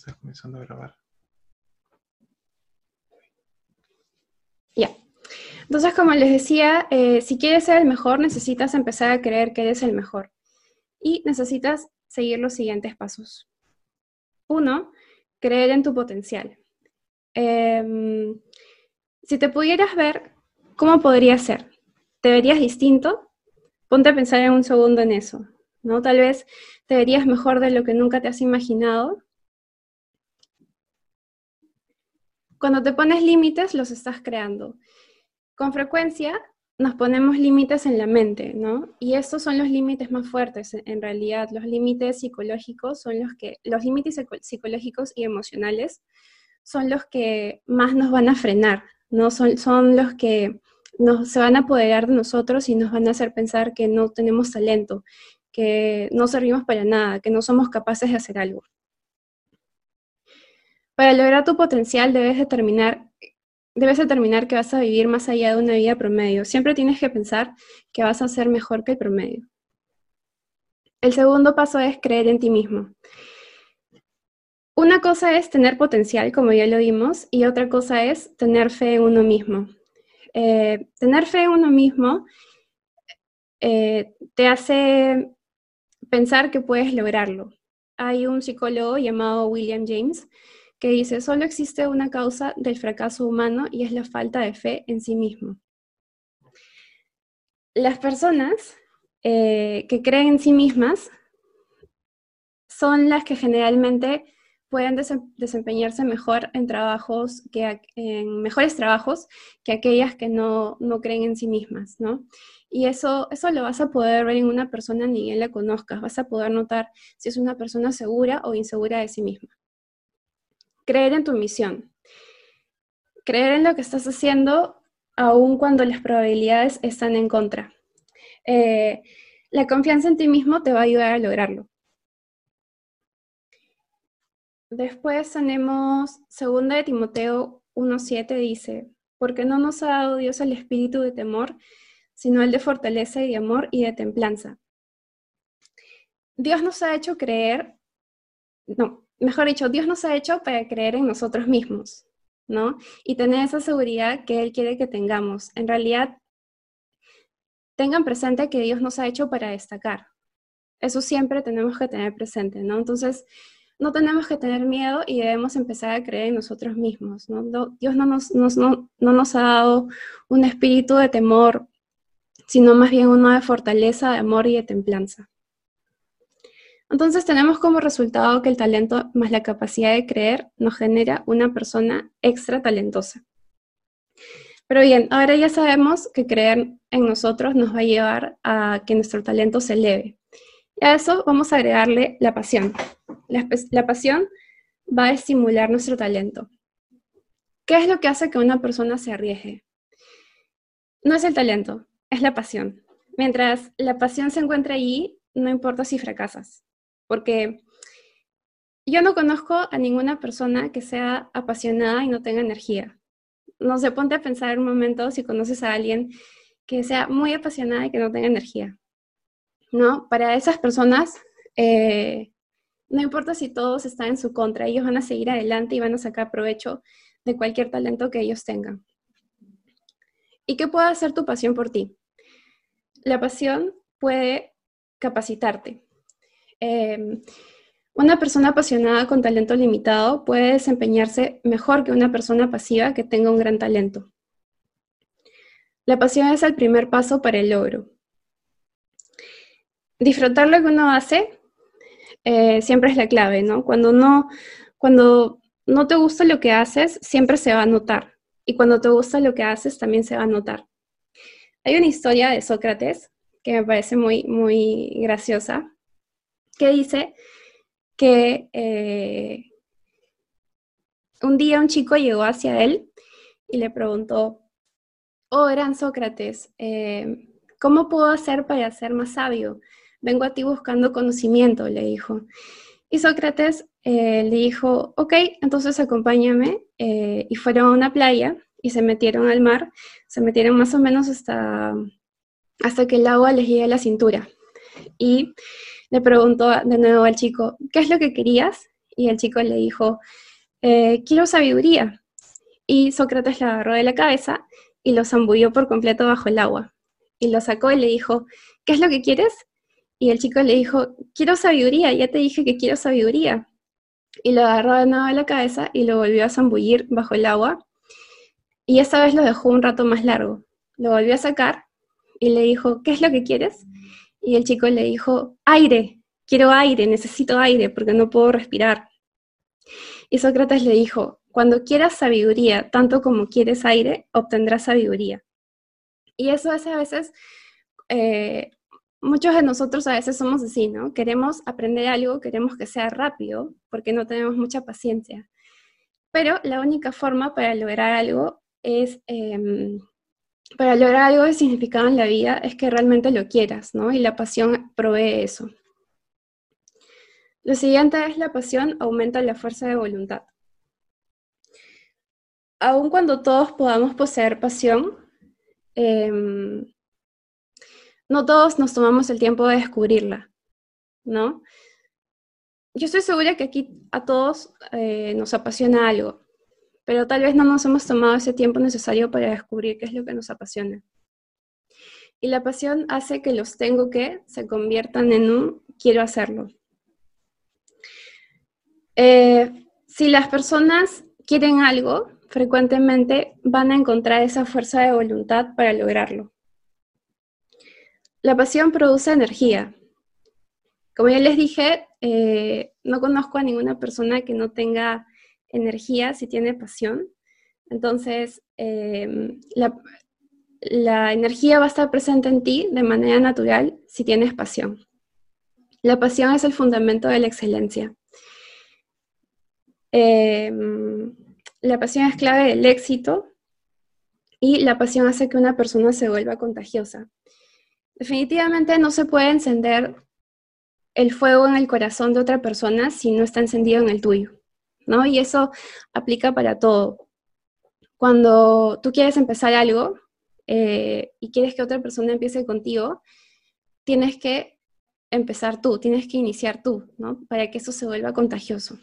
está comenzando a grabar. Ya. Entonces, como les decía, eh, si quieres ser el mejor, necesitas empezar a creer que eres el mejor. Y necesitas seguir los siguientes pasos. Uno, creer en tu potencial. Em, si te pudieras ver, ¿cómo podría ser? ¿Te verías distinto? Ponte a pensar en un segundo en eso, ¿no? Tal vez te verías mejor de lo que nunca te has imaginado. Cuando te pones límites, los estás creando. Con frecuencia nos ponemos límites en la mente, ¿no? Y estos son los límites más fuertes, en realidad. Los límites psicológicos son los que, los límites psicológicos y emocionales son los que más nos van a frenar, ¿no? Son, son los que nos, se van a apoderar de nosotros y nos van a hacer pensar que no tenemos talento, que no servimos para nada, que no somos capaces de hacer algo. Para lograr tu potencial debes determinar, debes determinar que vas a vivir más allá de una vida promedio. Siempre tienes que pensar que vas a ser mejor que el promedio. El segundo paso es creer en ti mismo. Una cosa es tener potencial, como ya lo vimos, y otra cosa es tener fe en uno mismo. Eh, tener fe en uno mismo eh, te hace pensar que puedes lograrlo. Hay un psicólogo llamado William James que dice, solo existe una causa del fracaso humano y es la falta de fe en sí mismo. Las personas eh, que creen en sí mismas son las que generalmente pueden desempeñarse mejor en trabajos que en mejores trabajos que aquellas que no, no, creen en sí mismas, ¿no? Y eso, eso lo vas a poder ver en una persona ni bien la conozcas, vas a poder notar si es una persona segura o insegura de sí misma. Creer en tu misión. Creer en lo que estás haciendo aun cuando las probabilidades están en contra. Eh, la confianza en ti mismo te va a ayudar a lograrlo. Después tenemos segunda de Timoteo 1.7 dice, porque no nos ha dado Dios el espíritu de temor, sino el de fortaleza y de amor y de templanza. Dios nos ha hecho creer, no, mejor dicho, Dios nos ha hecho para creer en nosotros mismos, ¿no? Y tener esa seguridad que Él quiere que tengamos. En realidad, tengan presente que Dios nos ha hecho para destacar. Eso siempre tenemos que tener presente, ¿no? Entonces, no tenemos que tener miedo y debemos empezar a creer en nosotros mismos. Dios no nos, no, nos ha dado un espíritu de temor, sino más bien uno de fortaleza, de amor y de templanza. Entonces tenemos como resultado que el talento más la capacidad de creer nos genera una persona extra talentosa. Pero bien, ahora ya sabemos que creer en nosotros nos va a llevar a que nuestro talento se eleve. Y a eso vamos a agregarle la pasión. La, pasión va a estimular nuestro talento. ¿Qué es lo que hace que una persona se arriesgue? No es el talento, es la pasión. Mientras la pasión se encuentra allí, no importa si fracasas, porque yo no conozco a ninguna persona que sea apasionada y no tenga energía. No se ponte a pensar un momento si conoces a alguien que sea muy apasionada y que no tenga energía. ¿No? Para esas personas, eh, no importa si todos están en su contra, ellos van a seguir adelante y van a sacar provecho de cualquier talento que ellos tengan. ¿Y qué puede hacer tu pasión por ti? La pasión puede capacitarte. Em, una persona apasionada con talento limitado puede desempeñarse mejor que una persona pasiva que tenga un gran talento. La pasión es el primer paso para el logro. Disfrutar lo que uno hace eh, siempre es la clave, ¿no? Cuando no, cuando no te gusta lo que haces, siempre se va a notar. Y cuando te gusta lo que haces, también se va a notar. Hay una historia de Sócrates que me parece muy, muy graciosa, que dice que eh, un día un chico llegó hacia él y le preguntó, oh gran Sócrates, eh, ¿cómo puedo hacer para ser más sabio? vengo a ti buscando conocimiento, le dijo. Y Sócrates eh, le dijo, ok, entonces acompáñame, y fueron a una playa y se metieron al mar, se metieron más o menos hasta, hasta que el agua les llegue a la cintura. Y le preguntó de nuevo al chico, ¿qué es lo que querías? Y el chico le dijo, eh, quiero sabiduría. Y Sócrates la agarró de la cabeza y lo zambulló por completo bajo el agua. Y lo sacó y le dijo, ¿qué es lo que quieres? Y el chico le dijo, quiero sabiduría, ya te dije que quiero sabiduría. Y lo agarró de nuevo de la cabeza y lo volvió a zambullir bajo el agua. Y esta vez lo dejó un rato más largo. Lo volvió a sacar y le dijo, ¿qué es lo que quieres? Y el chico le dijo, aire, quiero aire, necesito aire porque no puedo respirar. Y Sócrates le dijo, cuando quieras sabiduría, tanto como quieres aire, obtendrás sabiduría. Y eso es a veces, eh, muchos de nosotros a veces somos así, ¿no? Queremos aprender algo, queremos que sea rápido, porque no tenemos mucha paciencia. Pero la única forma para lograr algo es, em, para lograr algo de significado en la vida, es que realmente lo quieras, ¿no? Y la pasión provee eso. Lo siguiente es la pasión aumenta la fuerza de voluntad. Aun cuando todos podamos poseer pasión, em, no todos nos tomamos el tiempo de descubrirla, ¿no? Yo estoy segura que aquí a todos eh, nos apasiona algo, pero tal vez no nos hemos tomado ese tiempo necesario para descubrir qué es lo que nos apasiona. Y la pasión hace que los tengo que se conviertan en un quiero hacerlo. Eh, si las personas quieren algo, frecuentemente van a encontrar esa fuerza de voluntad para lograrlo. La pasión produce energía. Como ya les dije, eh, no conozco a ninguna persona que no tenga energía si tiene pasión. Entonces, em, la, energía va a estar presente en ti de manera natural si tienes pasión. La pasión es el fundamento de la excelencia. Em, la pasión es clave del éxito y la pasión hace que una persona se vuelva contagiosa. Definitivamente no se puede encender el fuego en el corazón de otra persona si no está encendido en el tuyo, ¿no? Y eso aplica para todo. Cuando tú quieres empezar algo eh, y quieres que otra persona empiece contigo, tienes que empezar tú, tienes que iniciar tú, ¿no? Para que eso se vuelva contagioso.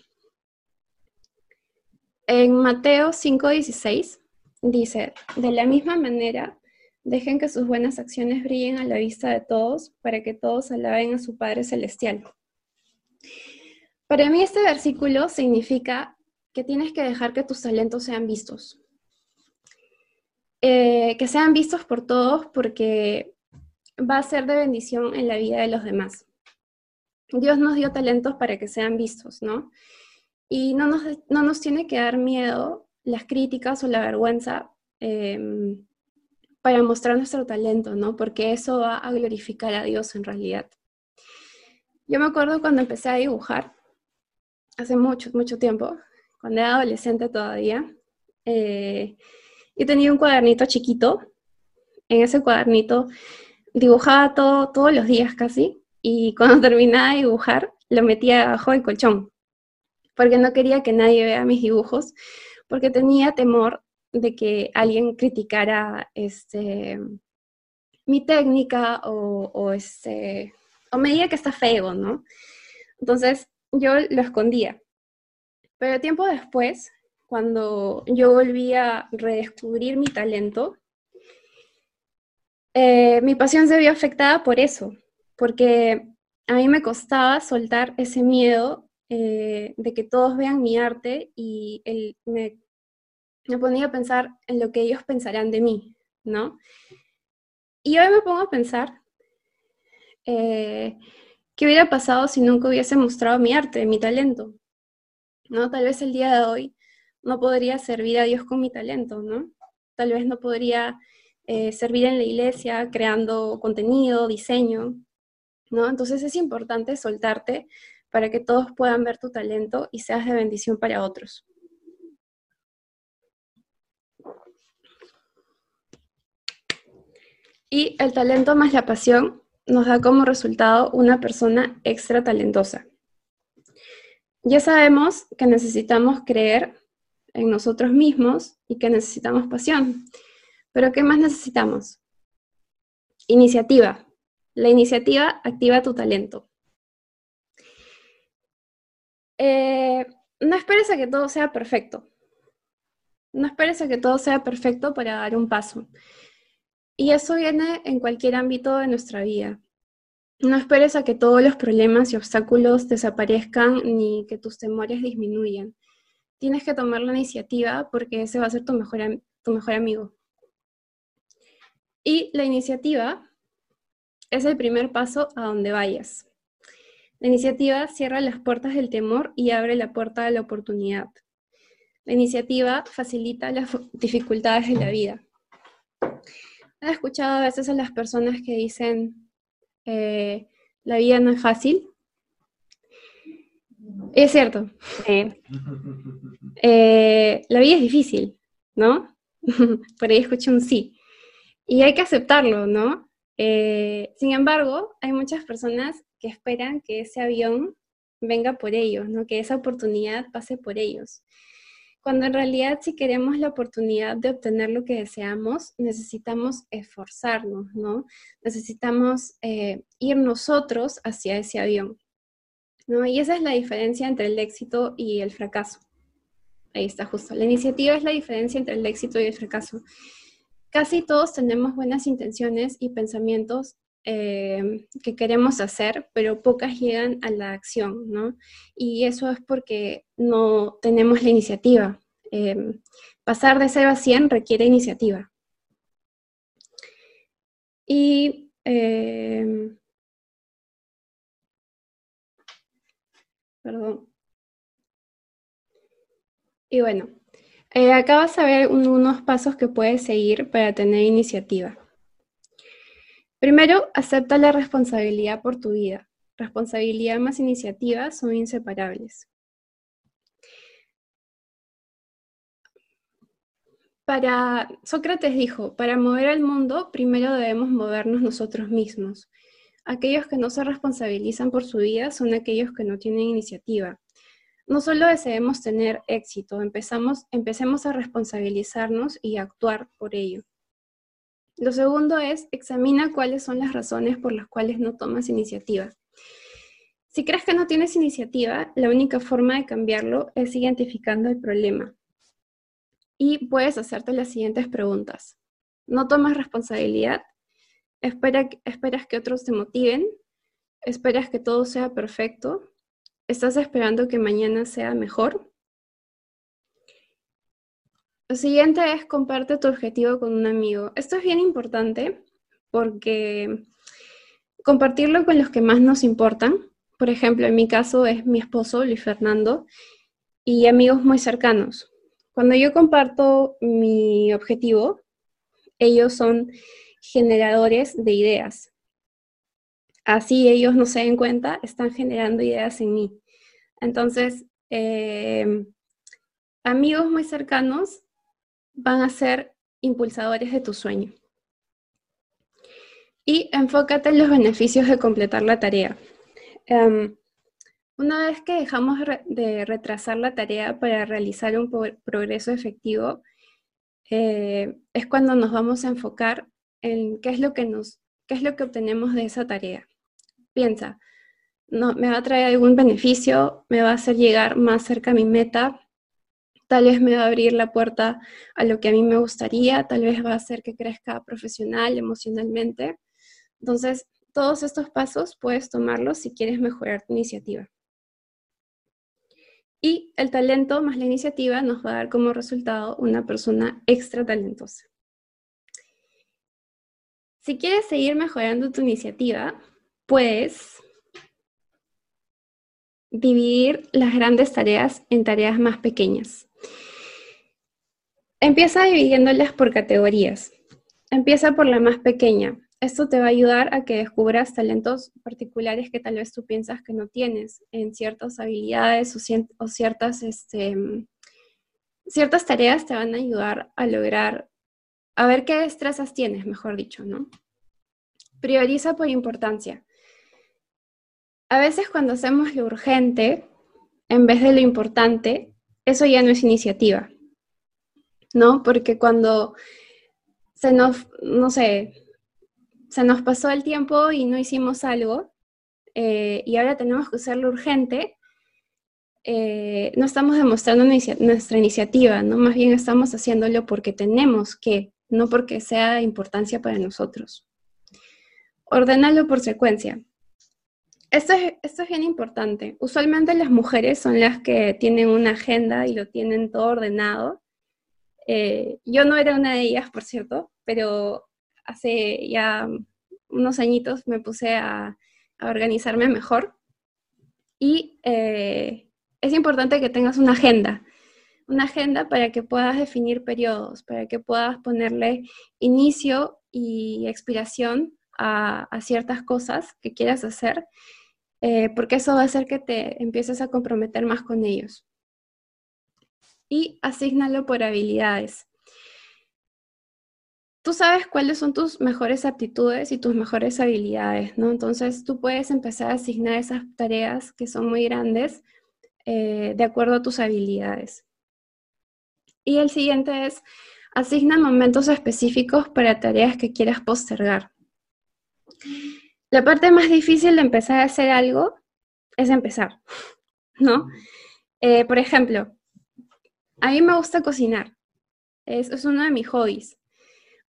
En Mateo 5:16 dice, de la misma manera, dejen que sus buenas acciones brillen a la vista de todos para que todos alaben a su Padre Celestial. Para mí este versículo significa que tienes que dejar que tus talentos sean vistos. Eh, que sean vistos por todos porque va a ser de bendición en la vida de los demás. Dios nos dio talentos para que sean vistos, ¿no? Y no nos, no nos tiene que dar miedo las críticas o la vergüenza em, para mostrar nuestro talento, ¿no? Porque eso va a glorificar a Dios en realidad. Yo me acuerdo cuando empecé a dibujar, hace mucho, mucho tiempo, cuando era adolescente todavía, eh, yo tenía un cuadernito chiquito. En ese cuadernito dibujaba todo, todos los días casi, y cuando terminaba de dibujar, lo metía abajo del colchón porque no quería que nadie vea mis dibujos, porque tenía temor de que alguien criticara este, mi técnica o, este, o me diga que está feo, ¿no? Entonces yo lo escondía. Pero tiempo después, cuando yo volví a redescubrir mi talento, eh, mi pasión se vio afectada por eso, porque a mí me costaba soltar ese miedo eh, de que todos vean mi arte y me, ponía a pensar en lo que ellos pensarán de mí, ¿no? Y hoy me pongo a pensar eh, qué hubiera pasado si nunca hubiese mostrado mi arte, mi talento, ¿no? Tal vez el día de hoy no podría servir a Dios con mi talento, ¿no? Tal vez no podría eh, servir en la iglesia creando contenido, diseño, ¿no? Entonces es importante soltarte para que todos puedan ver tu talento y seas de bendición para otros. Y el talento más la pasión nos da como resultado una persona extra talentosa. Ya sabemos que necesitamos creer en nosotros mismos y que necesitamos pasión. Pero ¿qué más necesitamos? Iniciativa. La iniciativa activa tu talento. eh, no esperes a que todo sea perfecto. No esperes a que todo sea perfecto para dar un paso. Y eso viene en cualquier ámbito de nuestra vida. No esperes a que todos los problemas y obstáculos desaparezcan ni que tus temores disminuyan. Tienes que tomar la iniciativa porque ese va a ser tu mejor, tu mejor amigo. Y la iniciativa es el primer paso a donde vayas. La iniciativa cierra las puertas del temor y abre la puerta de la oportunidad. La iniciativa facilita las dificultades de la vida. He escuchado a veces a las personas que dicen, eh, la vida no es fácil. Es cierto. Eh, la vida es difícil, ¿no? Por ahí escuché un sí. Y hay que aceptarlo, ¿no? Eh, sin embargo, hay muchas personas que esperan que ese avión venga por ellos, ¿no? Que esa oportunidad pase por ellos. Cuando en realidad si queremos la oportunidad de obtener lo que deseamos, necesitamos esforzarnos, ¿no? Necesitamos eh, ir nosotros hacia ese avión, ¿no? Y esa es la diferencia entre el éxito y el fracaso. Ahí está justo. La iniciativa es la diferencia entre el éxito y el fracaso. Casi todos tenemos buenas intenciones y pensamientos eh, que queremos hacer, pero pocas llegan a la acción, ¿no? Y eso es porque no tenemos la iniciativa. Eh, pasar de 0 a 100 requiere iniciativa. Y eh, perdón. Y bueno, acá vas a ver unos pasos que puedes seguir para tener iniciativa. Primero, acepta la responsabilidad por tu vida. Responsabilidad más iniciativa son inseparables. Para Sócrates dijo, para mover al mundo, primero debemos movernos nosotros mismos. Aquellos que no se responsabilizan por su vida son aquellos que no tienen iniciativa. No solo deseemos tener éxito, empezamos, empecemos a responsabilizarnos y actuar por ello. Lo segundo es, examina cuáles son las razones por las cuales no tomas iniciativa. Si crees que no tienes iniciativa, la única forma de cambiarlo es identificando el problema. Y puedes hacerte las siguientes preguntas. ¿No tomas responsabilidad? ¿Esperas que otros te motiven? ¿Esperas que todo sea perfecto? ¿Estás esperando que mañana sea mejor? Lo siguiente es comparte tu objetivo con un amigo. Esto es bien importante porque compartirlo con los que más nos importan, por ejemplo, en mi caso es mi esposo, Luis Fernando, y amigos muy cercanos. Cuando yo comparto mi objetivo, ellos son generadores de ideas. Así ellos no se den cuenta, están generando ideas en mí. Entonces, eh, amigos muy cercanos van a ser impulsadores de tu sueño. Y enfócate en los beneficios de completar la tarea. Em, una vez que dejamos de retrasar la tarea para realizar un progreso efectivo, eh, es cuando nos vamos a enfocar en qué es lo que nos, qué es lo que obtenemos de esa tarea. Piensa, no, me va a traer algún beneficio, me va a hacer llegar más cerca a mi meta, tal vez me va a abrir la puerta a lo que a mí me gustaría, tal vez va a hacer que crezca profesional, emocionalmente. Entonces, todos estos pasos puedes tomarlos si quieres mejorar tu iniciativa. Y el talento más la iniciativa nos va a dar como resultado una persona extra talentosa. Si quieres seguir mejorando tu iniciativa, puedes dividir las grandes tareas en tareas más pequeñas. Empieza dividiéndolas por categorías. Empieza por la más pequeña. Esto te va a ayudar a que descubras talentos particulares que tal vez tú piensas que no tienes en ciertas habilidades o, ciertas, este, ciertas tareas te van a ayudar a lograr, a ver qué destrezas tienes, mejor dicho, ¿no? Prioriza por importancia. A veces cuando hacemos lo urgente, en vez de lo importante, eso ya no es iniciativa, ¿no? Porque cuando se nos, no sé, se nos pasó el tiempo y no hicimos algo, eh, y ahora tenemos que hacerlo urgente, eh, no estamos demostrando nuestra iniciativa, ¿no? Más bien estamos haciéndolo porque tenemos que, no porque sea de importancia para nosotros. Ordenarlo por secuencia. Esto es, esto es bien importante. Usualmente las mujeres son las que tienen una agenda y lo tienen todo ordenado. Eh, yo no era una de ellas, por cierto, pero hace ya unos añitos me puse a, organizarme mejor. Y eh, es importante que tengas una agenda, una agenda para que puedas definir periodos, para que puedas ponerle inicio y expiración a, ciertas cosas que quieras hacer, eh, porque eso va a hacer que te empieces a comprometer más con ellos. Y asignalo por habilidades. Tú sabes cuáles son tus mejores aptitudes y tus mejores habilidades, ¿no? Entonces tú puedes empezar a asignar esas tareas que son muy grandes eh, de acuerdo a tus habilidades. Y el siguiente es, asigna momentos específicos para tareas que quieras postergar. La parte más difícil de empezar a hacer algo es empezar, ¿no? Eh, por ejemplo, a mí me gusta cocinar, es, es uno de mis hobbies,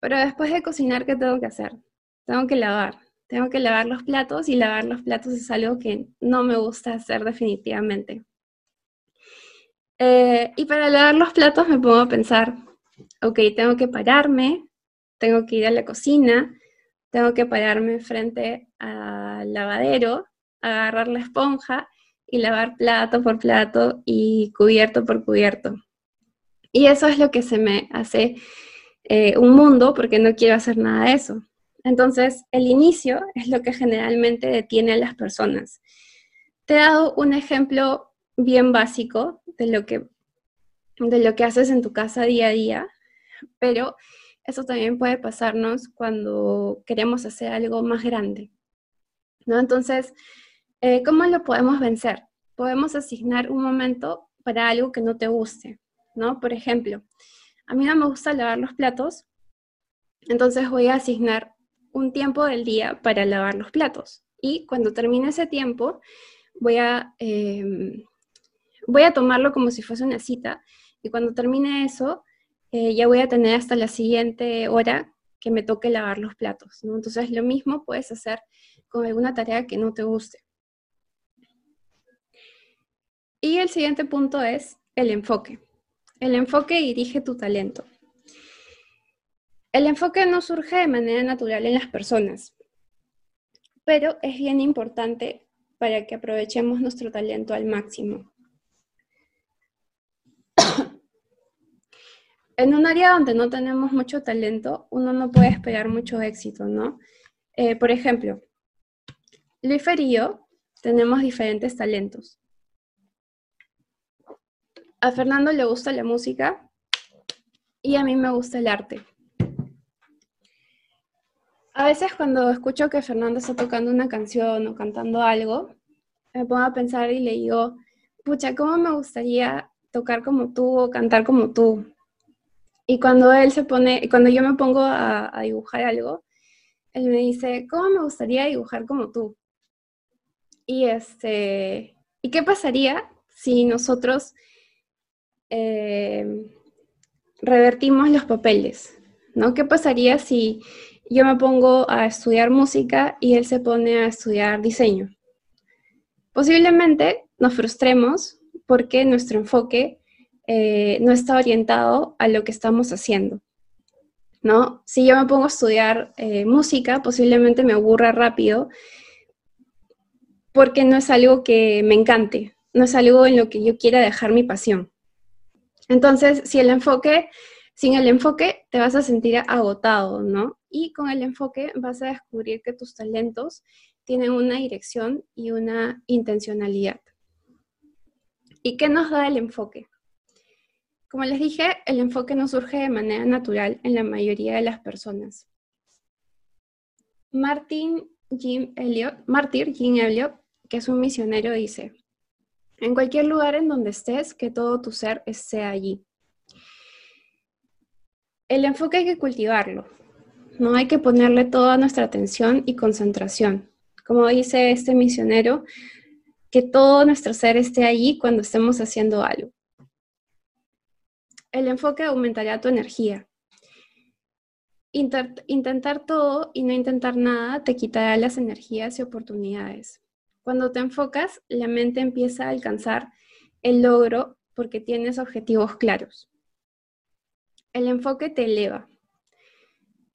pero después de cocinar, ¿qué tengo que hacer? Tengo que lavar, tengo que lavar los platos y lavar los platos es algo que no me gusta hacer definitivamente. Eh, y para lavar los platos me pongo a pensar, ok, tengo que pararme, tengo que ir a la cocina, tengo que pararme frente al lavadero, agarrar la esponja y lavar plato por plato y cubierto por cubierto. Y eso es lo que se me hace eh, un mundo porque no quiero hacer nada de eso. Entonces, el inicio es lo que generalmente detiene a las personas. Te he dado un ejemplo bien básico de lo que, de lo que haces en tu casa día a día, pero eso también puede pasarnos cuando queremos hacer algo más grande. ¿no? Entonces, eh, ¿cómo lo podemos vencer? Podemos asignar un momento para algo que no te guste, ¿no? Por ejemplo, a mí no me gusta lavar los platos, entonces voy a asignar un tiempo del día para lavar los platos. Y cuando termine ese tiempo, voy a em, voy a tomarlo como si fuese una cita y cuando termine eso, eh, ya voy a tener hasta la siguiente hora que me toque lavar los platos. Entonces, lo mismo puedes hacer con alguna tarea que no te guste. Y el siguiente punto es el enfoque. El enfoque dirige tu talento. El enfoque no surge de manera natural en las personas, pero es bien importante para que aprovechemos nuestro talento al máximo. en un área donde no tenemos mucho talento, uno no puede esperar mucho éxito, ¿no? Eh, por ejemplo, Luifer y yo tenemos diferentes talentos. A Fernando le gusta la música y a mí me gusta el arte. A veces cuando escucho que Fernando está tocando una canción o cantando algo, me pongo a pensar y le digo, pucha, ¿cómo me gustaría tocar como tú o cantar como tú? Y cuando él se pone, cuando yo me pongo a, dibujar algo, él me dice, ¿cómo me gustaría dibujar como tú? Y este, ¿y qué pasaría si nosotros eh, revertimos los papeles? ¿No? ¿Qué pasaría si yo me pongo a estudiar música y él se pone a estudiar diseño? Posiblemente nos frustremos porque nuestro enfoque eh, no está orientado a lo que estamos haciendo. ¿no? Si yo me pongo a estudiar eh, música, posiblemente me aburra rápido porque no es algo que me encante, no es algo en lo que yo quiera dejar mi pasión. Entonces, si el enfoque, sin el enfoque te vas a sentir agotado, ¿no? Y con el enfoque vas a descubrir que tus talentos tienen una dirección y una intencionalidad. ¿Y qué nos da el enfoque? Como les dije, el enfoque no surge de manera natural en la mayoría de las personas. Martin Jim Elliot, Martyr Jim Elliot, que es un misionero, dice, en cualquier lugar en donde estés, que todo tu ser sea allí. El enfoque hay que cultivarlo, no hay que ponerle toda nuestra atención y concentración. Como dice este misionero, que todo nuestro ser esté allí cuando estemos haciendo algo. El enfoque aumentará tu energía. intentar todo y no intentar nada te quitará las energías y oportunidades. Cuando te enfocas, la mente empieza a alcanzar el logro porque tienes objetivos claros. El enfoque te eleva.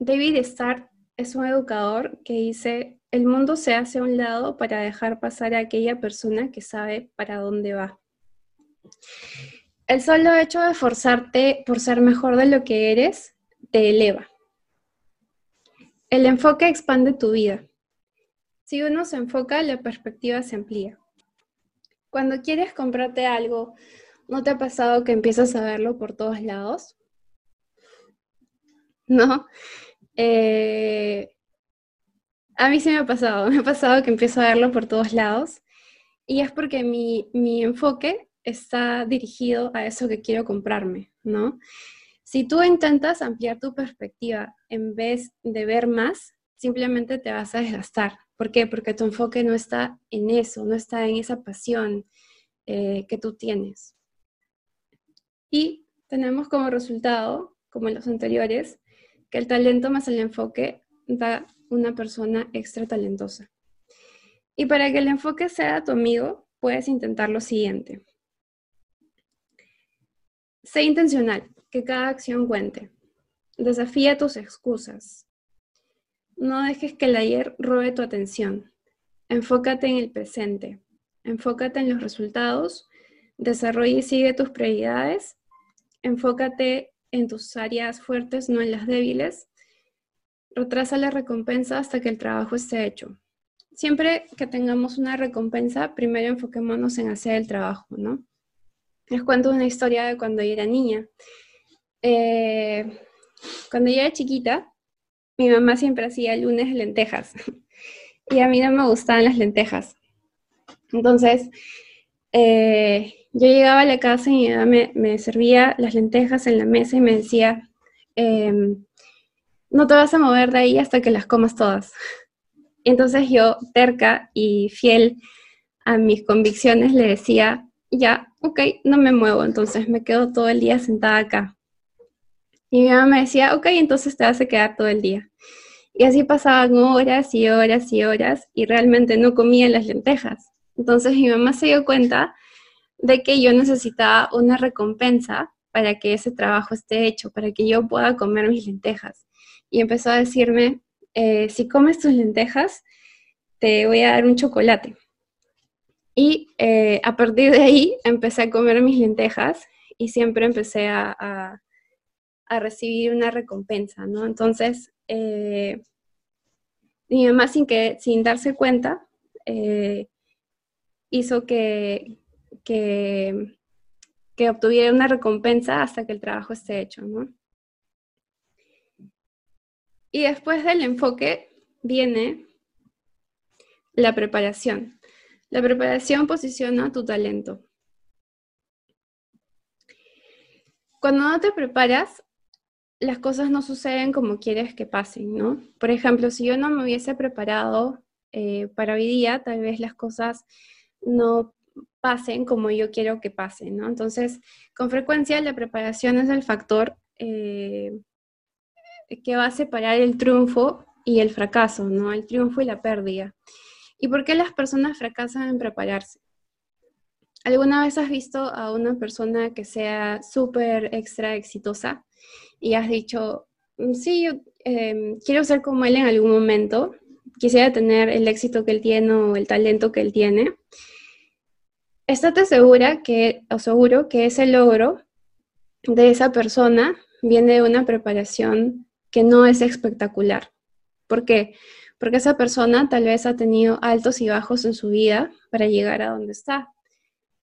David Starr es un educador que dice, el mundo se hace a un lado para dejar pasar a aquella persona que sabe para dónde va. El solo hecho de forzarte por ser mejor de lo que eres te eleva. El enfoque expande tu vida. Si uno se enfoca, la perspectiva se amplía. Cuando quieres comprarte algo, ¿no te ha pasado que empiezas a verlo por todos lados? ¿No? Eh, a mí sí me ha pasado, me ha pasado que empiezo a verlo por todos lados y es porque mi, mi enfoque está dirigido a eso que quiero comprarme, ¿no? Si tú intentas ampliar tu perspectiva en vez de ver más, simplemente te vas a desgastar. ¿Por qué? Porque tu enfoque no está en eso, no está en esa pasión eh, que tú tienes. Y tenemos como resultado, como en los anteriores, que el talento más el enfoque da una persona extra talentosa. Y para que el enfoque sea tu amigo, puedes intentar lo siguiente. Sé intencional, que cada acción cuente. Desafía tus excusas. No dejes que el ayer robe tu atención. Enfócate en el presente. Enfócate en los resultados. Desarrolla y sigue tus prioridades. Enfócate en tus áreas fuertes, no en las débiles. Retrasa la recompensa hasta que el trabajo esté hecho. Siempre que tengamos una recompensa, primero enfoquémonos en hacer el trabajo, ¿no? Les cuento una historia de cuando yo era niña. Eh, cuando yo era chiquita, mi mamá siempre hacía lunes lentejas y a mí no me gustaban las lentejas. Entonces, eh, yo llegaba a la casa y mi mamá me, servía las lentejas en la mesa y me decía, em, no te vas a mover de ahí hasta que las comas todas. Entonces yo, terca y fiel a mis convicciones, le decía, ya, ok, no me muevo, entonces me quedo todo el día sentada acá. Y mi mamá me decía, ok, entonces te vas a quedar todo el día. Y así pasaban horas y horas y horas y realmente no comía las lentejas. Entonces mi mamá se dio cuenta de que yo necesitaba una recompensa para que ese trabajo esté hecho, para que yo pueda comer mis lentejas. Y empezó a decirme, eh, si comes tus lentejas, te voy a dar un chocolate. Y eh, a partir de ahí empecé a comer mis lentejas y siempre empecé a, recibir una recompensa, ¿no? Entonces, eh, mi mamá sin, que, sin darse cuenta eh, hizo que, que, que, obtuviera una recompensa hasta que el trabajo esté hecho, ¿no? Y después del enfoque viene la preparación. La preparación posiciona tu talento. Cuando no te preparas, las cosas no suceden como quieres que pasen, ¿no? Por ejemplo, si yo no me hubiese preparado eh, para hoy día, tal vez las cosas no pasen como yo quiero que pasen, ¿no? Entonces, con frecuencia la preparación es el factor eh, que va a separar el triunfo y el fracaso, ¿no? El triunfo y la pérdida. ¿Y por qué las personas fracasan en prepararse? ¿Alguna vez has visto a una persona que sea súper extra exitosa y has dicho, mm, sí, yo em, quiero ser como él en algún momento, quisiera tener el éxito que él tiene o el talento que él tiene? Estate segura que, o seguro que ese logro de esa persona viene de una preparación que no es espectacular. ¿Por qué? porque esa persona tal vez ha tenido altos y bajos en su vida para llegar a donde está.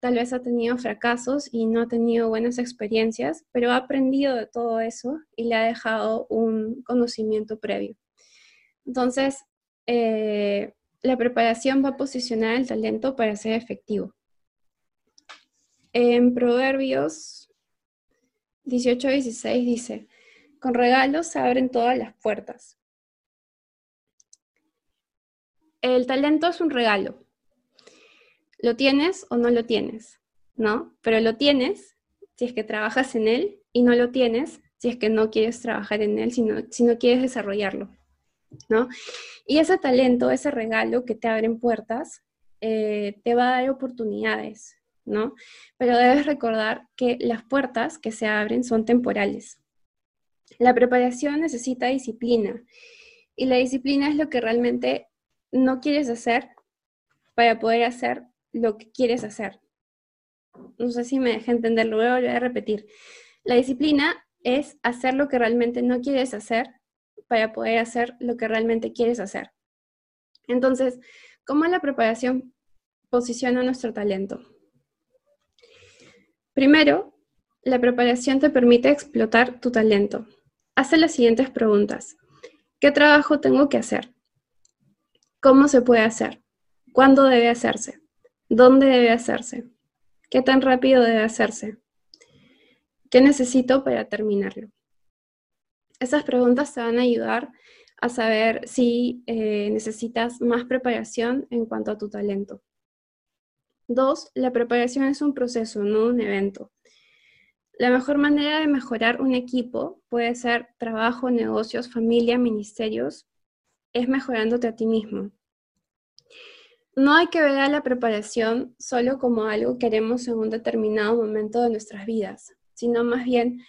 Tal vez ha tenido fracasos y no ha tenido buenas experiencias, pero ha aprendido de todo eso y le ha dejado un conocimiento previo. Entonces, eh, la preparación va a posicionar el talento para ser efectivo. En Proverbios 18-16 dice, con regalos se abren todas las puertas, El talento es un regalo. Lo tienes o no lo tienes, ¿no? Pero lo tienes si es que trabajas en él y no lo tienes si es que no quieres trabajar en él, si no, no quieres desarrollarlo, ¿no? Y ese talento, ese regalo que te abren puertas, eh, te va a dar oportunidades, ¿no? Pero debes recordar que las puertas que se abren son temporales. La preparación necesita disciplina y la disciplina es lo que realmente no quieres hacer para poder hacer lo que quieres hacer. No sé si me dejé entender, lo voy a repetir. La disciplina es hacer lo que realmente no quieres hacer para poder hacer lo que realmente quieres hacer. Entonces, ¿cómo la preparación posiciona nuestro talento? Primero, la preparación te permite explotar tu talento. Hace las siguientes preguntas. ¿Qué trabajo tengo que hacer? ¿Cómo se puede hacer? ¿Cuándo debe hacerse? ¿Dónde debe hacerse? ¿Qué tan rápido debe hacerse? ¿Qué necesito para terminarlo? Esas preguntas te van a ayudar a saber si eh, necesitas más preparación en cuanto a tu talento. Dos, la preparación es un proceso, no un evento. La mejor manera de mejorar un equipo puede ser trabajo, negocios, familia, ministerios, es mejorándote a ti mismo. No hay que ver a la preparación solo como algo que haremos en un determinado momento de nuestras vidas sino más bien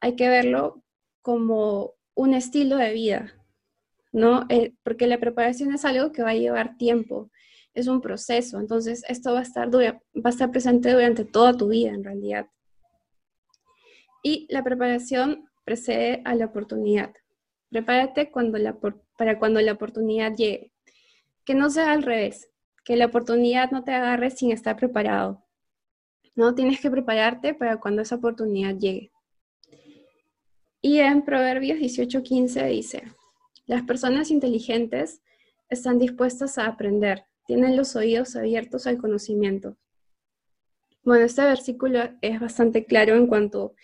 hay que verlo como un estilo de vida, ¿no? Porque la preparación es algo que va a llevar tiempo, es un proceso, entonces esto va a estar, presente durante toda tu vida en realidad. Y la preparación precede a la oportunidad. Prepárate para cuando la oportunidad llegue. Que no sea al revés, que la oportunidad no te agarre sin estar preparado. ¿no? Tienes que prepararte para cuando esa oportunidad llegue. Y en Proverbios 18:15 dice, las personas inteligentes están dispuestas a aprender, tienen los oídos abiertos al conocimiento. Bueno, este versículo es bastante claro en cuanto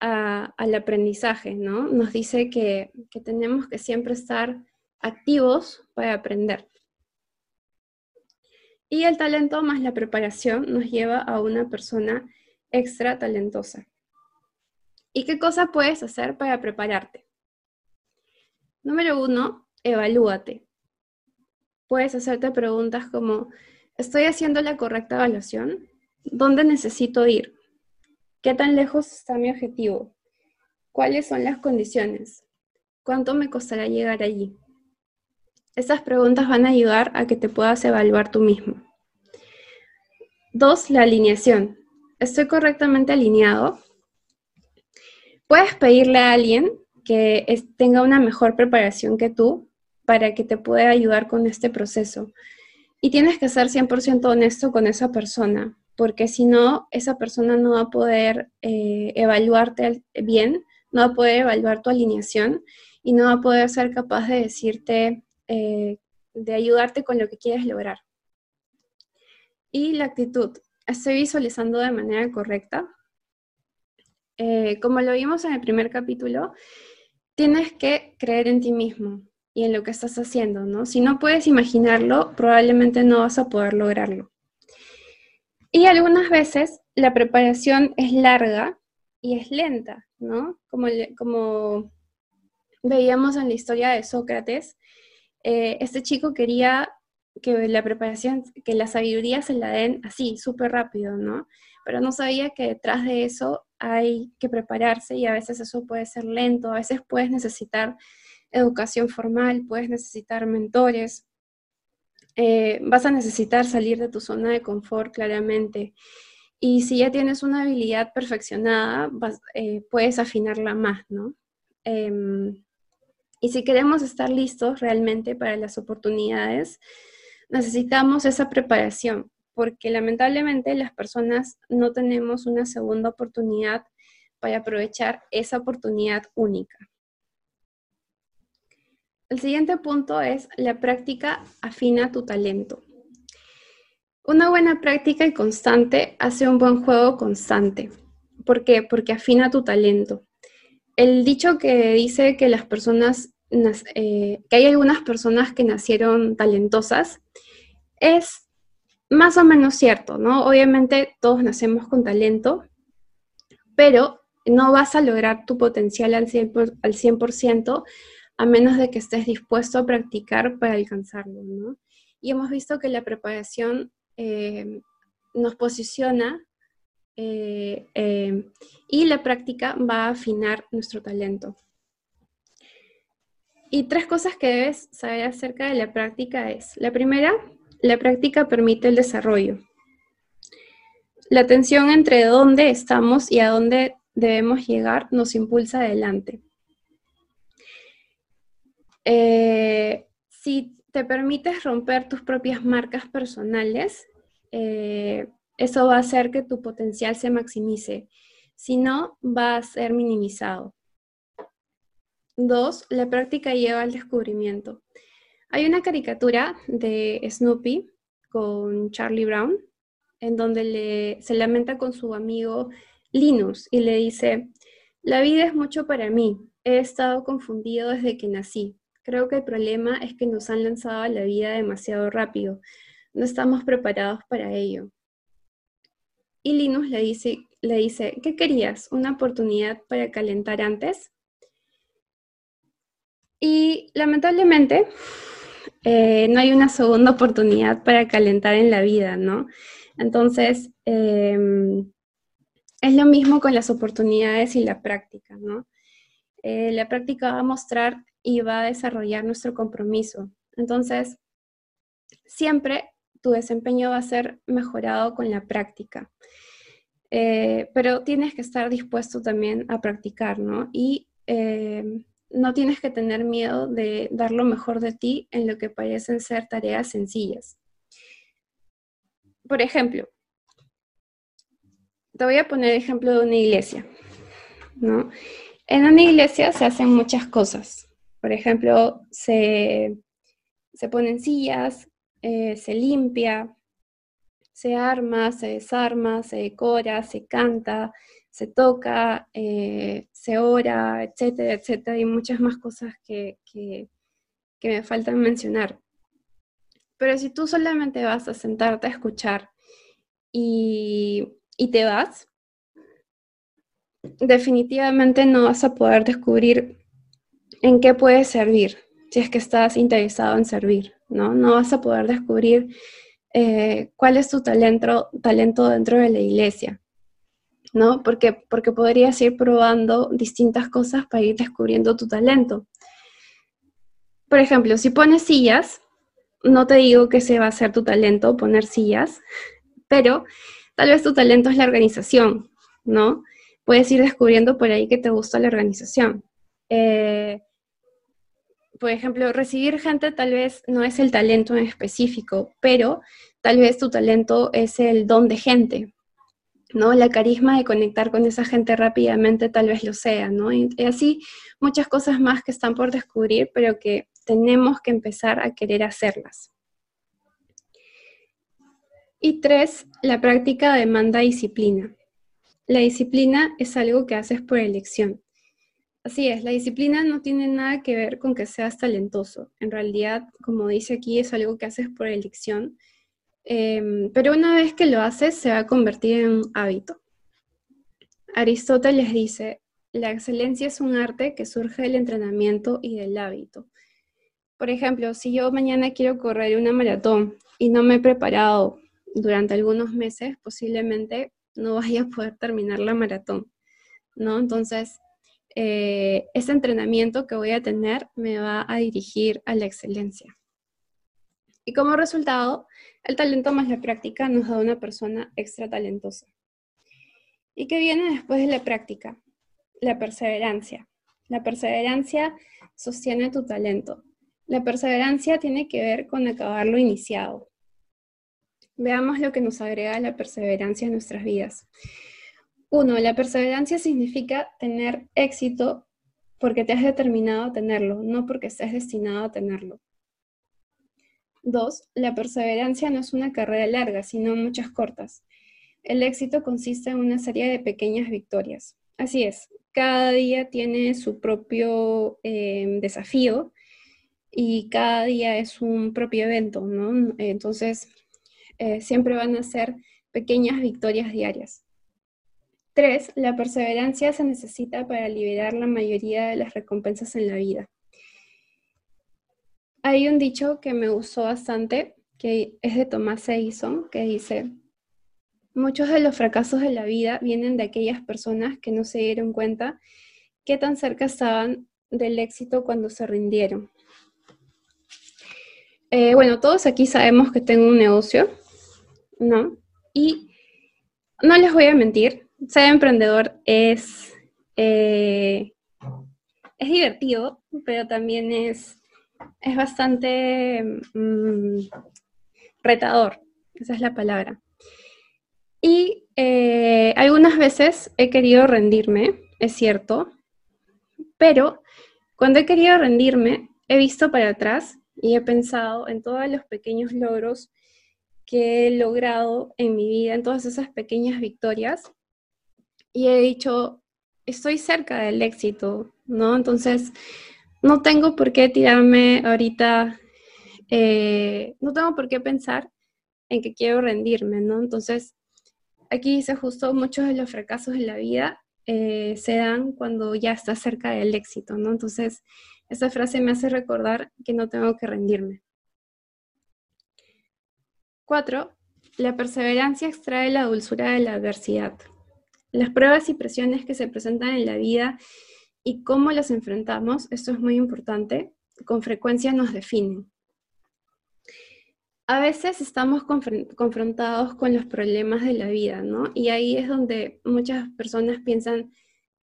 al aprendizaje, ¿no? Nos dice que, que tenemos que siempre estar activos para aprender. Y el talento más la preparación nos lleva a una persona extra talentosa. ¿Y qué cosa puedes hacer para prepararte? Número uno, evalúate. Puedes hacerte preguntas como, ¿estoy haciendo la correcta evaluación? ¿Dónde necesito ir? ¿Qué tan lejos está mi objetivo? ¿Cuáles son las condiciones? ¿Cuánto me costará llegar allí? Estas preguntas van a ayudar a que te puedas evaluar tú mismo. Dos, la alineación. ¿Estoy correctamente alineado? Puedes pedirle a alguien que tenga una mejor preparación que tú para que te pueda ayudar con este proceso. Y tienes que ser 100% honesto con esa persona, porque si no, esa persona no va a poder eh, evaluarte bien, no va a poder evaluar tu alineación y no va a poder ser capaz de decirte eh, de ayudarte con lo que quieres lograr. Y la actitud. Estoy visualizando de manera correcta. Eh, como lo vimos en el primer capítulo, tienes que creer en ti mismo y en lo que estás haciendo, ¿no? Si no puedes imaginarlo, probablemente no vas a poder lograrlo. Y algunas veces la preparación es larga y es lenta, ¿no? Como, como veíamos en la historia de Sócrates, eh, este chico quería que la preparación, que la sabiduría se la den así, súper rápido, ¿no? Pero no sabía que detrás de eso hay que prepararse y a veces eso puede ser lento, a veces puedes necesitar educación formal, puedes necesitar mentores, eh, vas a necesitar salir de tu zona de confort claramente. Y si ya tienes una habilidad perfeccionada, eh, puedes afinarla más, ¿no? Em, y si queremos estar listos realmente para las oportunidades, necesitamos esa preparación, porque lamentablemente las personas no tenemos una segunda oportunidad para aprovechar esa oportunidad única. El siguiente punto es la práctica afina tu talento. Una buena práctica y constante hace un buen juego constante. ¿Por qué? Porque afina tu talento el dicho que dice que las personas, eh, que hay algunas personas que nacieron talentosas, es más o menos cierto, ¿no? Obviamente todos nacemos con talento, pero no vas a lograr tu potencial al 100%, a menos de que estés dispuesto a practicar para alcanzarlo, ¿no? Y hemos visto que la preparación eh, nos posiciona eh, eh, y la práctica va a afinar nuestro talento. Y tres cosas que debes saber acerca de la práctica es, la primera, la práctica permite el desarrollo. La tensión entre dónde estamos y a dónde debemos llegar nos impulsa adelante. Eh, si te permites romper tus propias marcas personales, eso va a hacer que tu potencial se maximice. Si no, va a ser minimizado. Dos, la práctica lleva al descubrimiento. Hay una caricatura de Snoopy con Charlie Brown, en donde se lamenta con su amigo Linus y le dice, la vida es mucho para mí, he estado confundido desde que nací. Creo que el problema es que nos han lanzado a la vida demasiado rápido, no estamos preparados para ello. Y Linus le dice, le dice, ¿qué querías? ¿Una oportunidad para calentar antes? Y lamentablemente eh, no hay una segunda oportunidad para calentar en la vida, ¿no? Entonces, em, es lo mismo con las oportunidades y la práctica, ¿no? Eh, la práctica va a mostrar y va a desarrollar nuestro compromiso. Entonces, siempre tu desempeño va a ser mejorado con la práctica. Eh, pero tienes que estar dispuesto también a practicar, ¿no? Y em, no tienes que tener miedo de dar lo mejor de ti en lo que parecen ser tareas sencillas. Por ejemplo, te voy a poner el ejemplo de una iglesia, ¿no? En una iglesia se hacen muchas cosas. Por ejemplo, se, ponen sillas, eh, se limpia, se arma, se desarma, se decora, se canta, se toca, eh, se ora, etcétera, etcétera, y muchas más cosas que, me faltan mencionar. Pero si tú solamente vas a sentarte a escuchar y, y te vas, definitivamente no vas a poder descubrir en qué puedes servir si es que estás interesado en servir, ¿no? No vas a poder descubrir eh, cuál es tu talento, talento dentro de la iglesia. ¿no? Porque, porque podrías ir probando distintas cosas para ir descubriendo tu talento. Por ejemplo, si pones sillas, no te digo que se va a ser tu talento poner sillas, pero tal vez tu talento es la organización, ¿no? Puedes ir descubriendo por ahí que te gusta la organización. Eh, por ejemplo, recibir gente tal vez no es el talento en específico, pero tal vez tu talento es el don de gente, ¿no? La carisma de conectar con esa gente rápidamente tal vez lo sea, ¿no? Y, así muchas cosas más que están por descubrir, pero que tenemos que empezar a querer hacerlas. Y tres, la práctica demanda disciplina. La disciplina es algo que haces por elección. Así es, la disciplina no tiene nada que ver con que seas talentoso. En realidad, como dice aquí, es algo que haces por elección Em, pero una vez que lo haces, se va a convertir en un hábito. Aristóteles dice, la excelencia es un arte que surge del entrenamiento y del hábito. Por ejemplo, si yo mañana quiero correr una maratón y no me he preparado durante algunos meses, posiblemente no vaya a poder terminar la maratón, ¿no? Entonces, eh, ese entrenamiento que voy a tener me va a dirigir a la excelencia. Y como resultado, el talento más la práctica nos da una persona extra talentosa. ¿Y qué viene después de la práctica? La perseverancia. La perseverancia sostiene tu talento. La perseverancia tiene que ver con acabar lo iniciado. Veamos lo que nos agrega la perseverancia en nuestras vidas. Uno, la perseverancia significa tener éxito porque te has determinado a tenerlo, no porque estés destinado a tenerlo. Dos, la perseverancia no es una carrera larga, sino muchas cortas. El éxito consiste en una serie de pequeñas victorias. Así es, cada día tiene su propio em, desafío y cada día es un propio evento, ¿no? Entonces, eh, siempre van a ser pequeñas victorias diarias. Tres, la perseverancia se necesita para liberar la mayoría de las recompensas en la vida. Hay un dicho que me gustó bastante, que es de Thomas Edison, que dice, muchos de los fracasos de la vida vienen de aquellas personas que no se dieron cuenta qué tan cerca estaban del éxito cuando se rindieron. Eh, bueno, todos aquí sabemos que tengo un negocio, ¿no? Y no les voy a mentir, ser emprendedor es, eh, es divertido, pero también es, es bastante mm, retador, esa es la palabra. Y eh, algunas veces he querido rendirme, es cierto, pero cuando he querido rendirme, he visto para atrás y he pensado en todos los pequeños logros que he logrado en mi vida, en todas esas pequeñas victorias, y he dicho, estoy cerca del éxito, ¿no? Entonces, no tengo por qué tirarme ahorita, eh, no tengo por qué pensar en que quiero rendirme, ¿no? Entonces, aquí dice justo muchos de los fracasos de la vida eh, se dan cuando ya estás cerca del éxito, ¿no? Entonces, esa frase me hace recordar que no tengo que rendirme. Cuatro, la perseverancia extrae la dulzura de la adversidad. Las pruebas y presiones que se presentan en la vida y cómo las enfrentamos, esto es muy importante, con frecuencia nos definen. A veces estamos confrontados con los problemas de la vida, ¿no? Y ahí es donde muchas personas piensan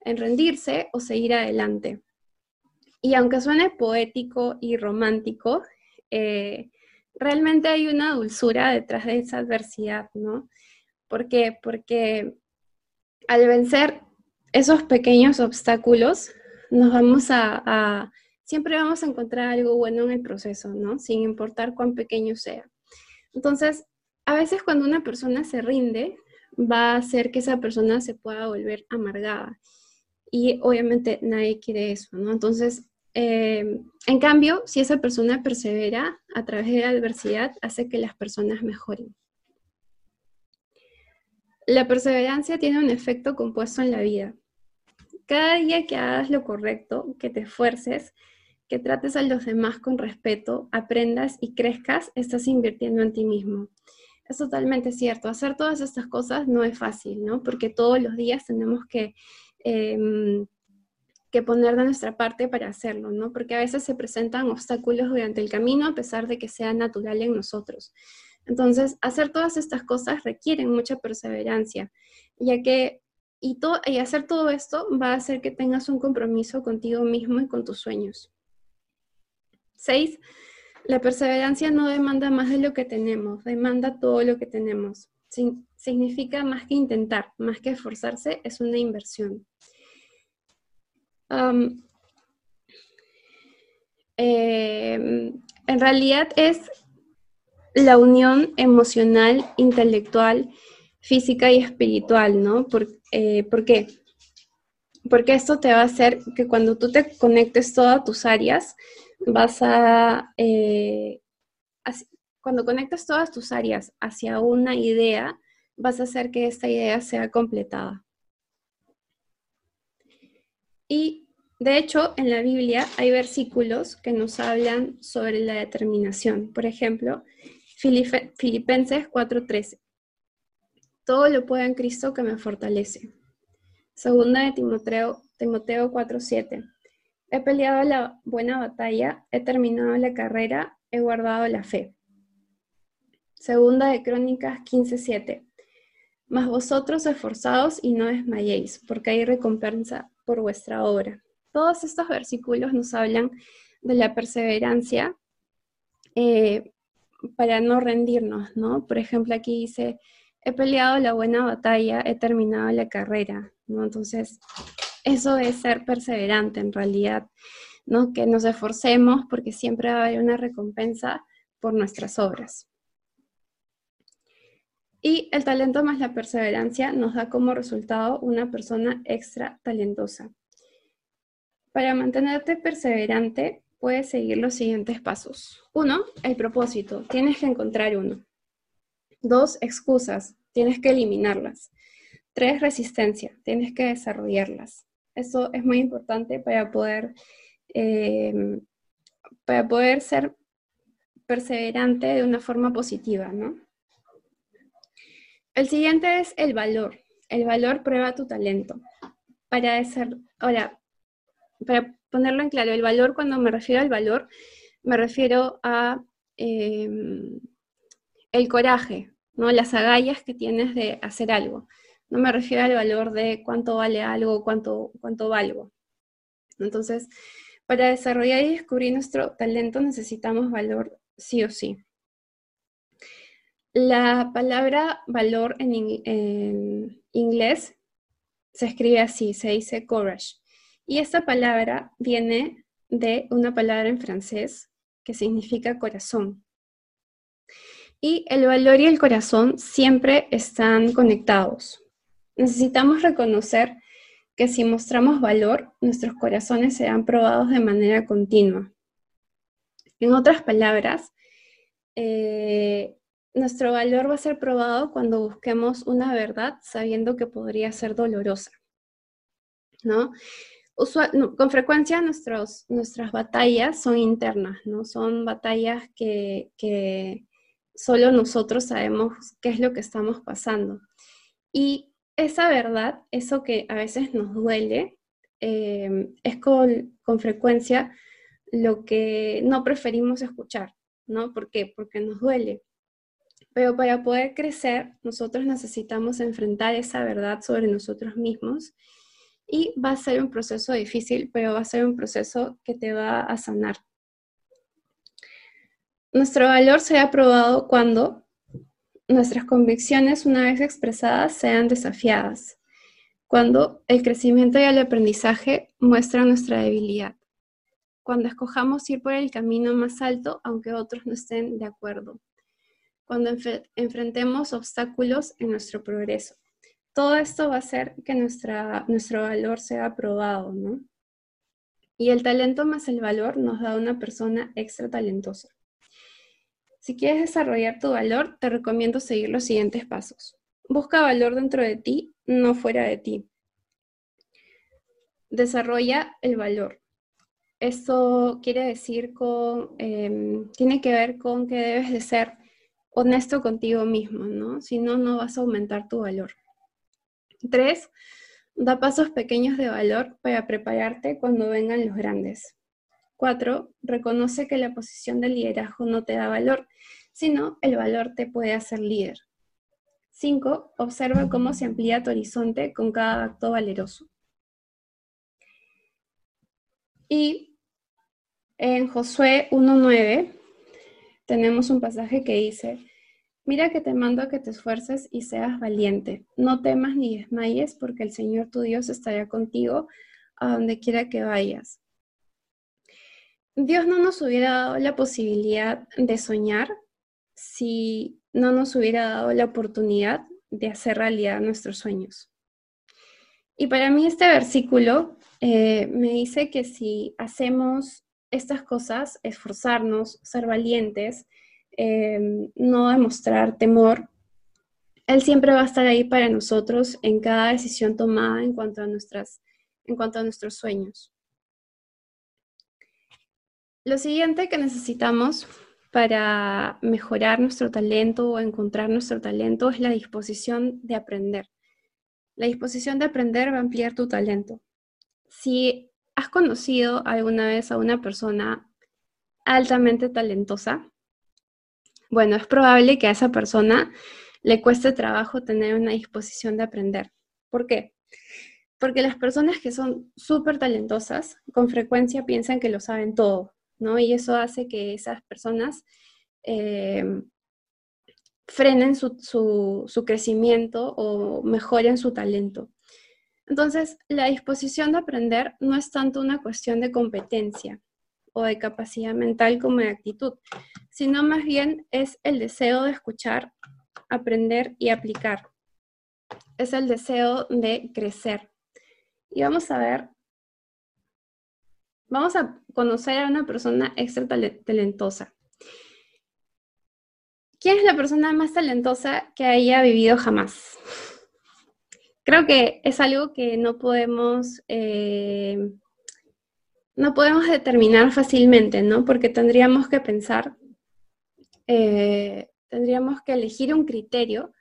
en rendirse o seguir adelante. Y aunque suene poético y romántico, eh, realmente hay una dulzura detrás de esa adversidad, ¿no? ¿Por qué? Porque al vencer esos pequeños obstáculos, siempre vamos a encontrar algo bueno en el proceso. Sin importar cuán pequeño sea. Entonces, a veces cuando una persona se rinde, va a hacer que esa persona se pueda volver amargada. Y obviamente nadie quiere eso. Entonces, eh, en cambio, si esa persona persevera a través de la adversidad, hace que las personas mejoren. La perseverancia tiene un efecto compuesto en la vida. Cada día que hagas lo correcto, que te esfuerces, que trates a los demás con respeto, aprendas y crezcas, estás invirtiendo en ti mismo. Es totalmente cierto. Hacer todas estas cosas no es fácil, ¿no? Porque todos los días tenemos que Em, que poner de nuestra parte para hacerlo, ¿no? Porque a veces se presentan obstáculos durante el camino a pesar de que sea natural en nosotros. Entonces, hacer todas estas cosas requieren mucha perseverancia, ya que y, hacer todo esto va a hacer que tengas un compromiso contigo mismo y con tus sueños. Seis, la perseverancia no demanda más de lo que tenemos, demanda todo lo que tenemos significa más que intentar, más que esforzarse, es una inversión. Em, en realidad es la unión emocional, intelectual, física y espiritual, ¿no? ¿Por, eh, ¿por qué? Porque esto te va a hacer que cuando tú te conectes todas tus áreas, vas a, eh, cuando conectas todas tus áreas hacia una idea, vas a hacer que esta idea sea completada. Y de hecho, en la Biblia hay versículos que nos hablan sobre la determinación. Por ejemplo, Filipenses 4:13. Todo lo puedo en Cristo que me fortalece. Segunda de Timoteo, Timoteo 4:7. He peleado la buena batalla, he terminado la carrera, he guardado la fe. Segunda de Crónicas 15:7. Mas vosotros esforzados y no desmayéis, porque hay recompensa por vuestra obra. Todos estos versículos nos hablan de la perseverancia eh, para no rendirnos, ¿no? Por ejemplo, aquí dice, he peleado la buena batalla, he terminado la carrera, ¿no? Entonces, eso es ser perseverante en realidad, ¿no? Que nos esforcemos porque siempre va a haber una recompensa por nuestras obras. Y el talento más la perseverancia nos da como resultado una persona extra talentosa. Para mantenerte perseverante, puedes seguir los siguientes pasos. Uno, el propósito. Tienes que encontrar uno. Dos, excusas, tienes que eliminarlas. Tres, resistencia, tienes que desarrollarlas. Eso es muy importante para poder, eh, para poder ser perseverante de una forma positiva, ¿no? El siguiente es el valor. El valor prueba tu talento. Para ser, ahora, para ponerlo en claro, el valor, cuando me refiero al valor, me refiero a em, el coraje, ¿no? Las agallas que tienes de hacer algo. No me refiero al valor de cuánto vale algo, cuánto, cuánto valgo. Entonces, para desarrollar y descubrir nuestro talento necesitamos valor sí o sí. La palabra valor en, en inglés se escribe así, se dice courage. Y esta palabra viene de una palabra en francés que significa corazón. Y el valor y el corazón siempre están conectados. Necesitamos reconocer que si mostramos valor, nuestros corazones serán probados de manera continua. En otras palabras, eh, nuestro valor va a ser probado cuando busquemos una verdad sabiendo que podría ser dolorosa. ¿no? Con frecuencia nuestros, nuestras batallas son internas, ¿no? Son batallas que, solo nosotros sabemos qué es lo que estamos pasando. Y esa verdad, eso que a veces nos duele, eh, es con, con, frecuencia lo que no preferimos escuchar, ¿no? ¿Por qué? Porque nos duele. Pero para poder crecer, nosotros necesitamos enfrentar esa verdad sobre nosotros mismos y va a ser un proceso difícil, pero va a ser un proceso que te va a sanar. Nuestro valor será probado cuando nuestras convicciones, una vez expresadas, sean desafiadas, cuando el crecimiento y el aprendizaje muestran nuestra debilidad, cuando escojamos ir por el camino más alto aunque otros no estén de acuerdo, cuando enfrentemos obstáculos en nuestro progreso todo esto va a hacer que nuestro valor sea aprobado, ¿no? Y el talento más el valor nos da una persona extra talentosa. Si quieres desarrollar tu valor, te recomiendo seguir los siguientes pasos. Busca valor dentro de ti, no fuera de ti. Desarrolla el valor. Esto quiere decir con, em, tiene que ver con que debes de ser honesto contigo mismo, ¿no? Si no, no vas a aumentar tu valor. Tres, da pasos pequeños de valor para prepararte cuando vengan los grandes. Cuatro, reconoce que la posición de liderazgo no te da valor, sino el valor te puede hacer líder. Cinco, observa cómo se amplía tu horizonte con cada acto valeroso. Y en Josué 1.9 tenemos un pasaje que dice, Mira que te mando a que te esfuerces y seas valiente. No temas ni desmayes, porque el Señor tu Dios estará contigo a donde quiera que vayas. Dios no nos hubiera dado la posibilidad de soñar si no nos hubiera dado la oportunidad de hacer realidad nuestros sueños. Y para mí este versículo eh, me dice que si hacemos estas cosas, esforzarnos, ser valientes, Em, no demostrar temor. Él siempre va a estar ahí para nosotros en cada decisión tomada en cuanto a, nuestras, en cuanto a nuestros sueños. Lo siguiente que necesitamos para mejorar nuestro talento o encontrar nuestro talento es la disposición de aprender. La disposición de aprender va a ampliar tu talento. Si has conocido alguna vez a una persona altamente talentosa, bueno, es probable que a esa persona le cueste trabajo tener una disposición de aprender. ¿Por qué? Porque las personas que son súper talentosas con frecuencia piensan que lo saben todo, ¿no? Y eso hace que esas personas eh, frenen su, su crecimiento o mejoren su talento. Entonces, la disposición de aprender no es tanto una cuestión de competencia, o de capacidad mental como de actitud, sino más bien es el deseo de escuchar, aprender y aplicar. Es el deseo de crecer. Y vamos a ver, vamos a conocer a una persona extra talentosa. ¿quién es la persona más talentosa que haya vivido jamás? Creo que es algo que no podemos, eh, no podemos determinar fácilmente, ¿no? Porque tendríamos que pensar, eh, tendríamos que elegir un criterio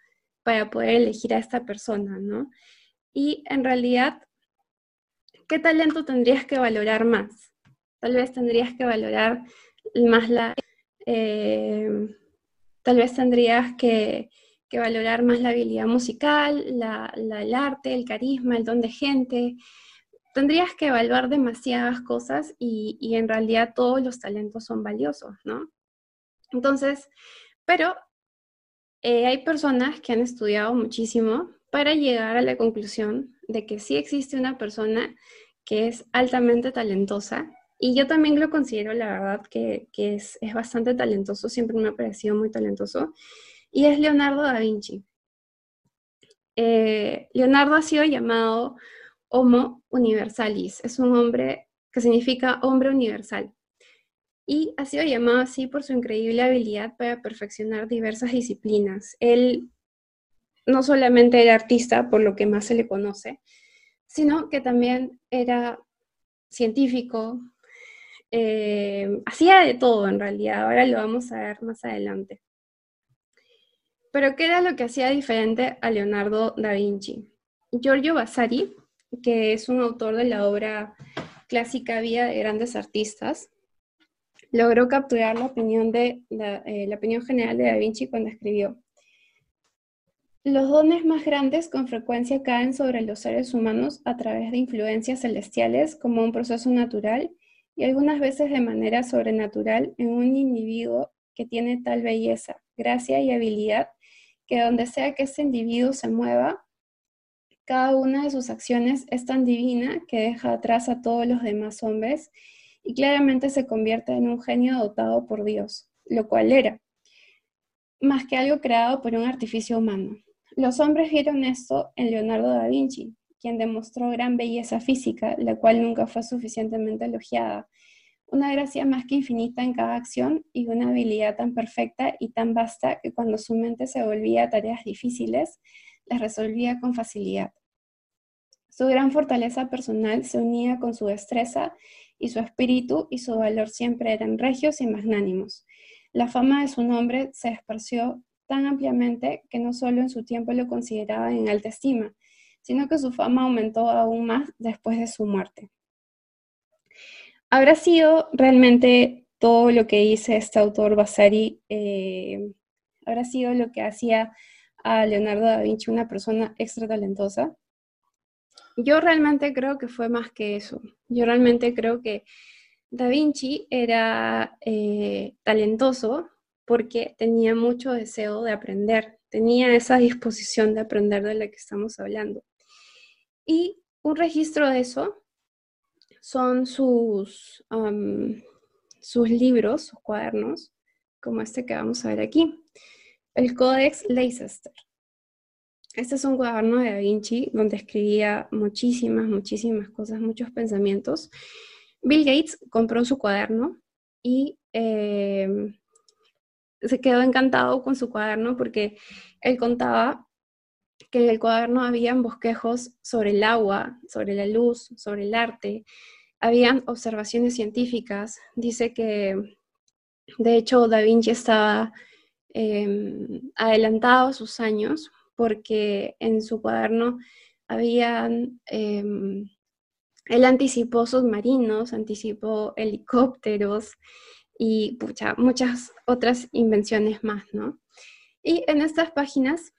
para poder elegir a esta persona, ¿no? Y en realidad, ¿qué talento tendrías que valorar más? Tal vez tendrías que valorar más la... Eh, tal vez tendrías que, valorar más la habilidad musical, el arte, el carisma, el don de gente. Tendrías que evaluar demasiadas cosas y, y en realidad todos los talentos son valiosos, ¿no? Entonces, pero eh, hay personas que han estudiado muchísimo para llegar a la conclusión de que sí existe una persona que es altamente talentosa. Y yo también lo considero, la verdad, que, es, bastante talentoso, siempre me ha parecido muy talentoso, y es Leonardo da Vinci. Eh, Leonardo ha sido llamado Homo Universalis, es un hombre que significa hombre universal y ha sido llamado así por su increíble habilidad para perfeccionar diversas disciplinas. Él no solamente era artista, por lo que más se le conoce, sino que también era científico, eh, hacía de todo en realidad, ahora lo vamos a ver más adelante. Pero ¿qué era lo que hacía diferente a Leonardo da Vinci? Giorgio Vasari, que es un autor de la obra clásica Vía de Grandes Artistas, logró capturar la opinión, de, eh, la, opinión general de Da Vinci cuando escribió, los dones más grandes con frecuencia caen sobre los seres humanos a través de influencias celestiales como un proceso natural y algunas veces de manera sobrenatural en un individuo que tiene tal belleza, gracia y habilidad que donde sea que ese individuo se mueva, cada una de sus acciones es tan divina que deja atrás a todos los demás hombres y claramente se convierte en un genio dotado por Dios, lo cual era, más que algo creado por un artificio humano. Los hombres vieron esto en Leonardo da Vinci, quien demostró gran belleza física, la cual nunca fue suficientemente elogiada, una gracia más que infinita en cada acción y una habilidad tan perfecta y tan vasta que cuando su mente se volvía a tareas difíciles, las resolvía con facilidad. Su gran fortaleza personal se unía con su destreza y su espíritu y su valor siempre eran regios y magnánimos. La fama de su nombre se esparció tan ampliamente que no solo en su tiempo lo consideraban en alta estima, sino que su fama aumentó aún más después de su muerte. ¿Habrá sido realmente todo lo que dice este autor Vasari, eh, habrá sido lo que hacía a Leonardo da Vinci una persona extra talentosa? Yo realmente creo que fue más que eso. Yo realmente creo que Da Vinci era eh, talentoso porque tenía mucho deseo de aprender, tenía esa disposición de aprender de la que estamos hablando. Y un registro de eso son sus, sus libros, sus cuadernos, como este que vamos a ver aquí, el Codex Leicester. Este es un cuaderno de Da Vinci donde escribía muchísimas, muchísimas cosas, muchos pensamientos. Bill Gates compró su cuaderno y em, se quedó encantado con su cuaderno porque él contaba que en el cuaderno habían bosquejos sobre el agua, sobre la luz, sobre el arte, habían observaciones científicas. Dice que, de hecho, Da Vinci estaba em, adelantado sus años porque en su cuaderno habían, em, él anticipó submarinos, anticipó helicópteros y muchas otras invenciones más, ¿no? Y en estas páginas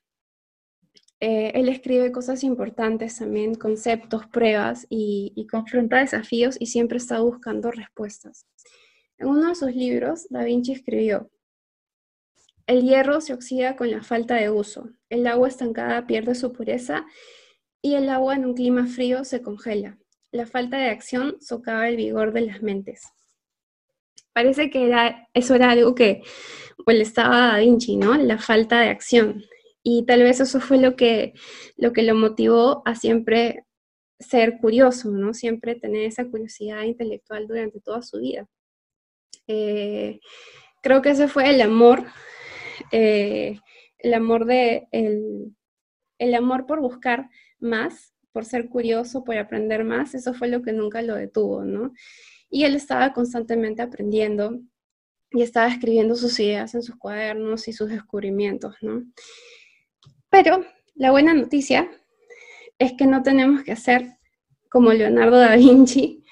eh, él escribe cosas importantes también, conceptos, pruebas y, y, confronta desafíos y siempre está buscando respuestas. En uno de sus libros, Da Vinci escribió, el hierro se oxida con la falta de uso, el agua estancada pierde su pureza y el agua en un clima frío se congela. La falta de acción socava el vigor de las mentes. Parece que era, eso era algo que molestaba a Da Vinci, ¿no? La falta de acción. Y tal vez eso fue lo que lo, motivó a siempre ser curioso, ¿no? Siempre tener esa curiosidad intelectual durante toda su vida. Eh, creo que ese fue el amor eh, el amor de el, el amor por buscar más, por ser curioso, por aprender más, eso fue lo que nunca lo detuvo, ¿no? Y él estaba constantemente aprendiendo y estaba escribiendo sus ideas en sus cuadernos y sus descubrimientos, ¿no? Pero la buena noticia es que no tenemos que hacer como Leonardo da Vinci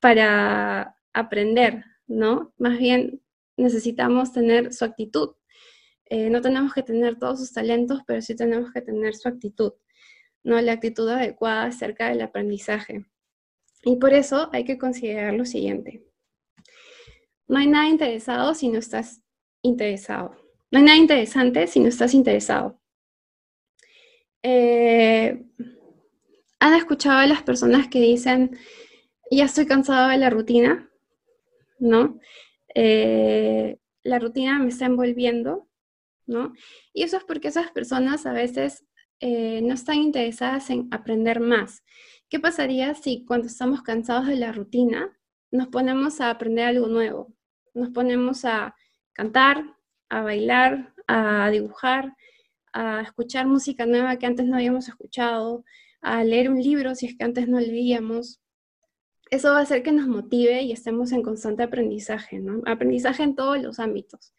para aprender, ¿no? Más bien necesitamos tener su actitud. Eh, no tenemos que tener todos sus talentos, pero sí tenemos que tener su actitud, ¿no? La actitud adecuada acerca del aprendizaje. Y por eso hay que considerar lo siguiente. No hay nada interesado si no estás interesado. No hay nada interesante si no estás interesado. Eh, ¿Han escuchado a las personas que dicen, ya estoy cansado de la rutina? ¿No? Eh, la rutina me está envolviendo, Y eso es porque esas personas a veces eh, no están interesadas en aprender más. ¿Qué pasaría si cuando estamos cansados de la rutina nos ponemos a aprender algo nuevo? Nos ponemos a cantar, a bailar, a dibujar, a escuchar música nueva que antes no habíamos escuchado, a leer un libro si es que antes no leíamos. Eso va a hacer que nos motive y estemos en constante aprendizaje. Aprendizaje en todos los ámbitos.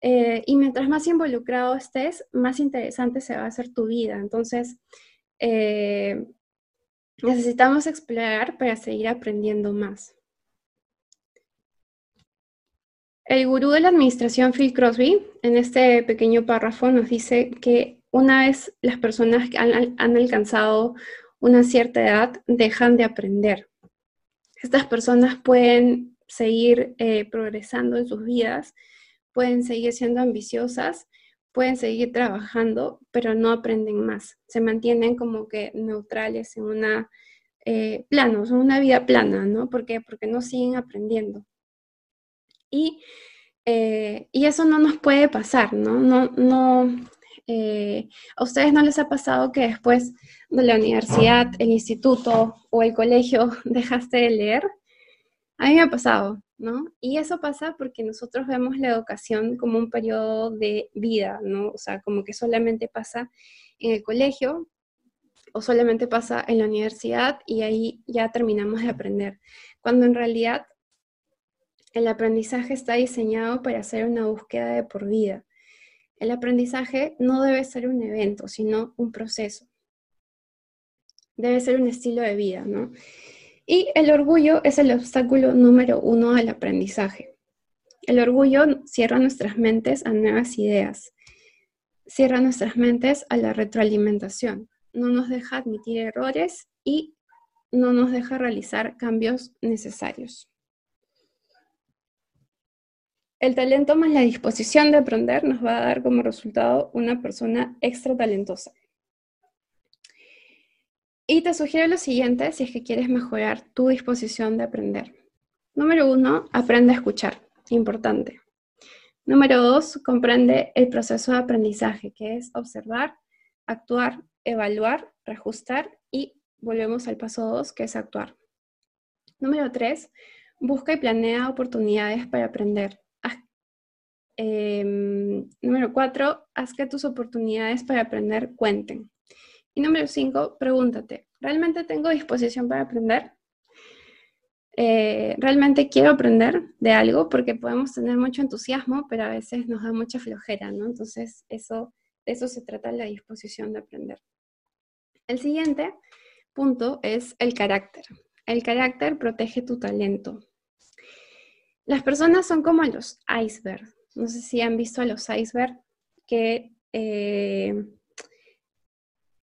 Eh, y mientras más involucrado estés, más interesante se va a hacer tu vida. Entonces, eh, necesitamos explorar para seguir aprendiendo más. El gurú de la administración, Phil Crosby, en este pequeño párrafo nos dice que una vez las personas han, alcanzado una cierta edad dejan de aprender. Estas personas pueden seguir eh, progresando en sus vidas, pueden seguir siendo ambiciosas, pueden seguir trabajando, pero no aprenden más. Se mantienen como que neutrales en una eh, plano, en una vida plana, ¿no? ¿Por? Porque no siguen aprendiendo. Eh, y, eso no nos puede pasar, ¿no? No, no, eh, ¿A ustedes no les ha pasado que después de la universidad, el instituto o el colegio dejaste de leer? A mí me ha pasado, ¿no? Y eso pasa porque nosotros vemos la educación como un periodo de vida, ¿no? O sea, como que solamente pasa en el colegio o solamente pasa en la universidad y ahí ya terminamos de aprender. Cuando en realidad el aprendizaje está diseñado para hacer una búsqueda de por vida. El aprendizaje no debe ser un evento, sino un proceso. Debe ser un estilo de vida, ¿no? Y el orgullo es el obstáculo número uno al aprendizaje. El orgullo cierra nuestras mentes a nuevas ideas, cierra nuestras mentes a la retroalimentación, no nos deja admitir errores y no nos deja realizar cambios necesarios. El talento más la disposición de aprender nos va a dar como resultado una persona extra talentosa. Y te sugiero lo siguiente si es que quieres mejorar tu disposición de aprender. Número uno, aprende a escuchar. Importante. Número dos, comprende el proceso de aprendizaje, que es observar, actuar, evaluar, reajustar y volvemos al paso dos, que es actuar. Número tres, busca y planea oportunidades para aprender. Em, número cuatro, haz que tus oportunidades para aprender cuenten. Y número cinco, pregúntate, ¿realmente tengo disposición para aprender? Eh, ¿Realmente quiero aprender de algo? Porque podemos tener mucho entusiasmo, pero a veces nos da mucha flojera, ¿no? Entonces, eso, de eso se trata la disposición de aprender. El siguiente punto es el carácter. El carácter protege tu talento. Las personas son como los icebergs no sé si han visto a los icebergs, que eh,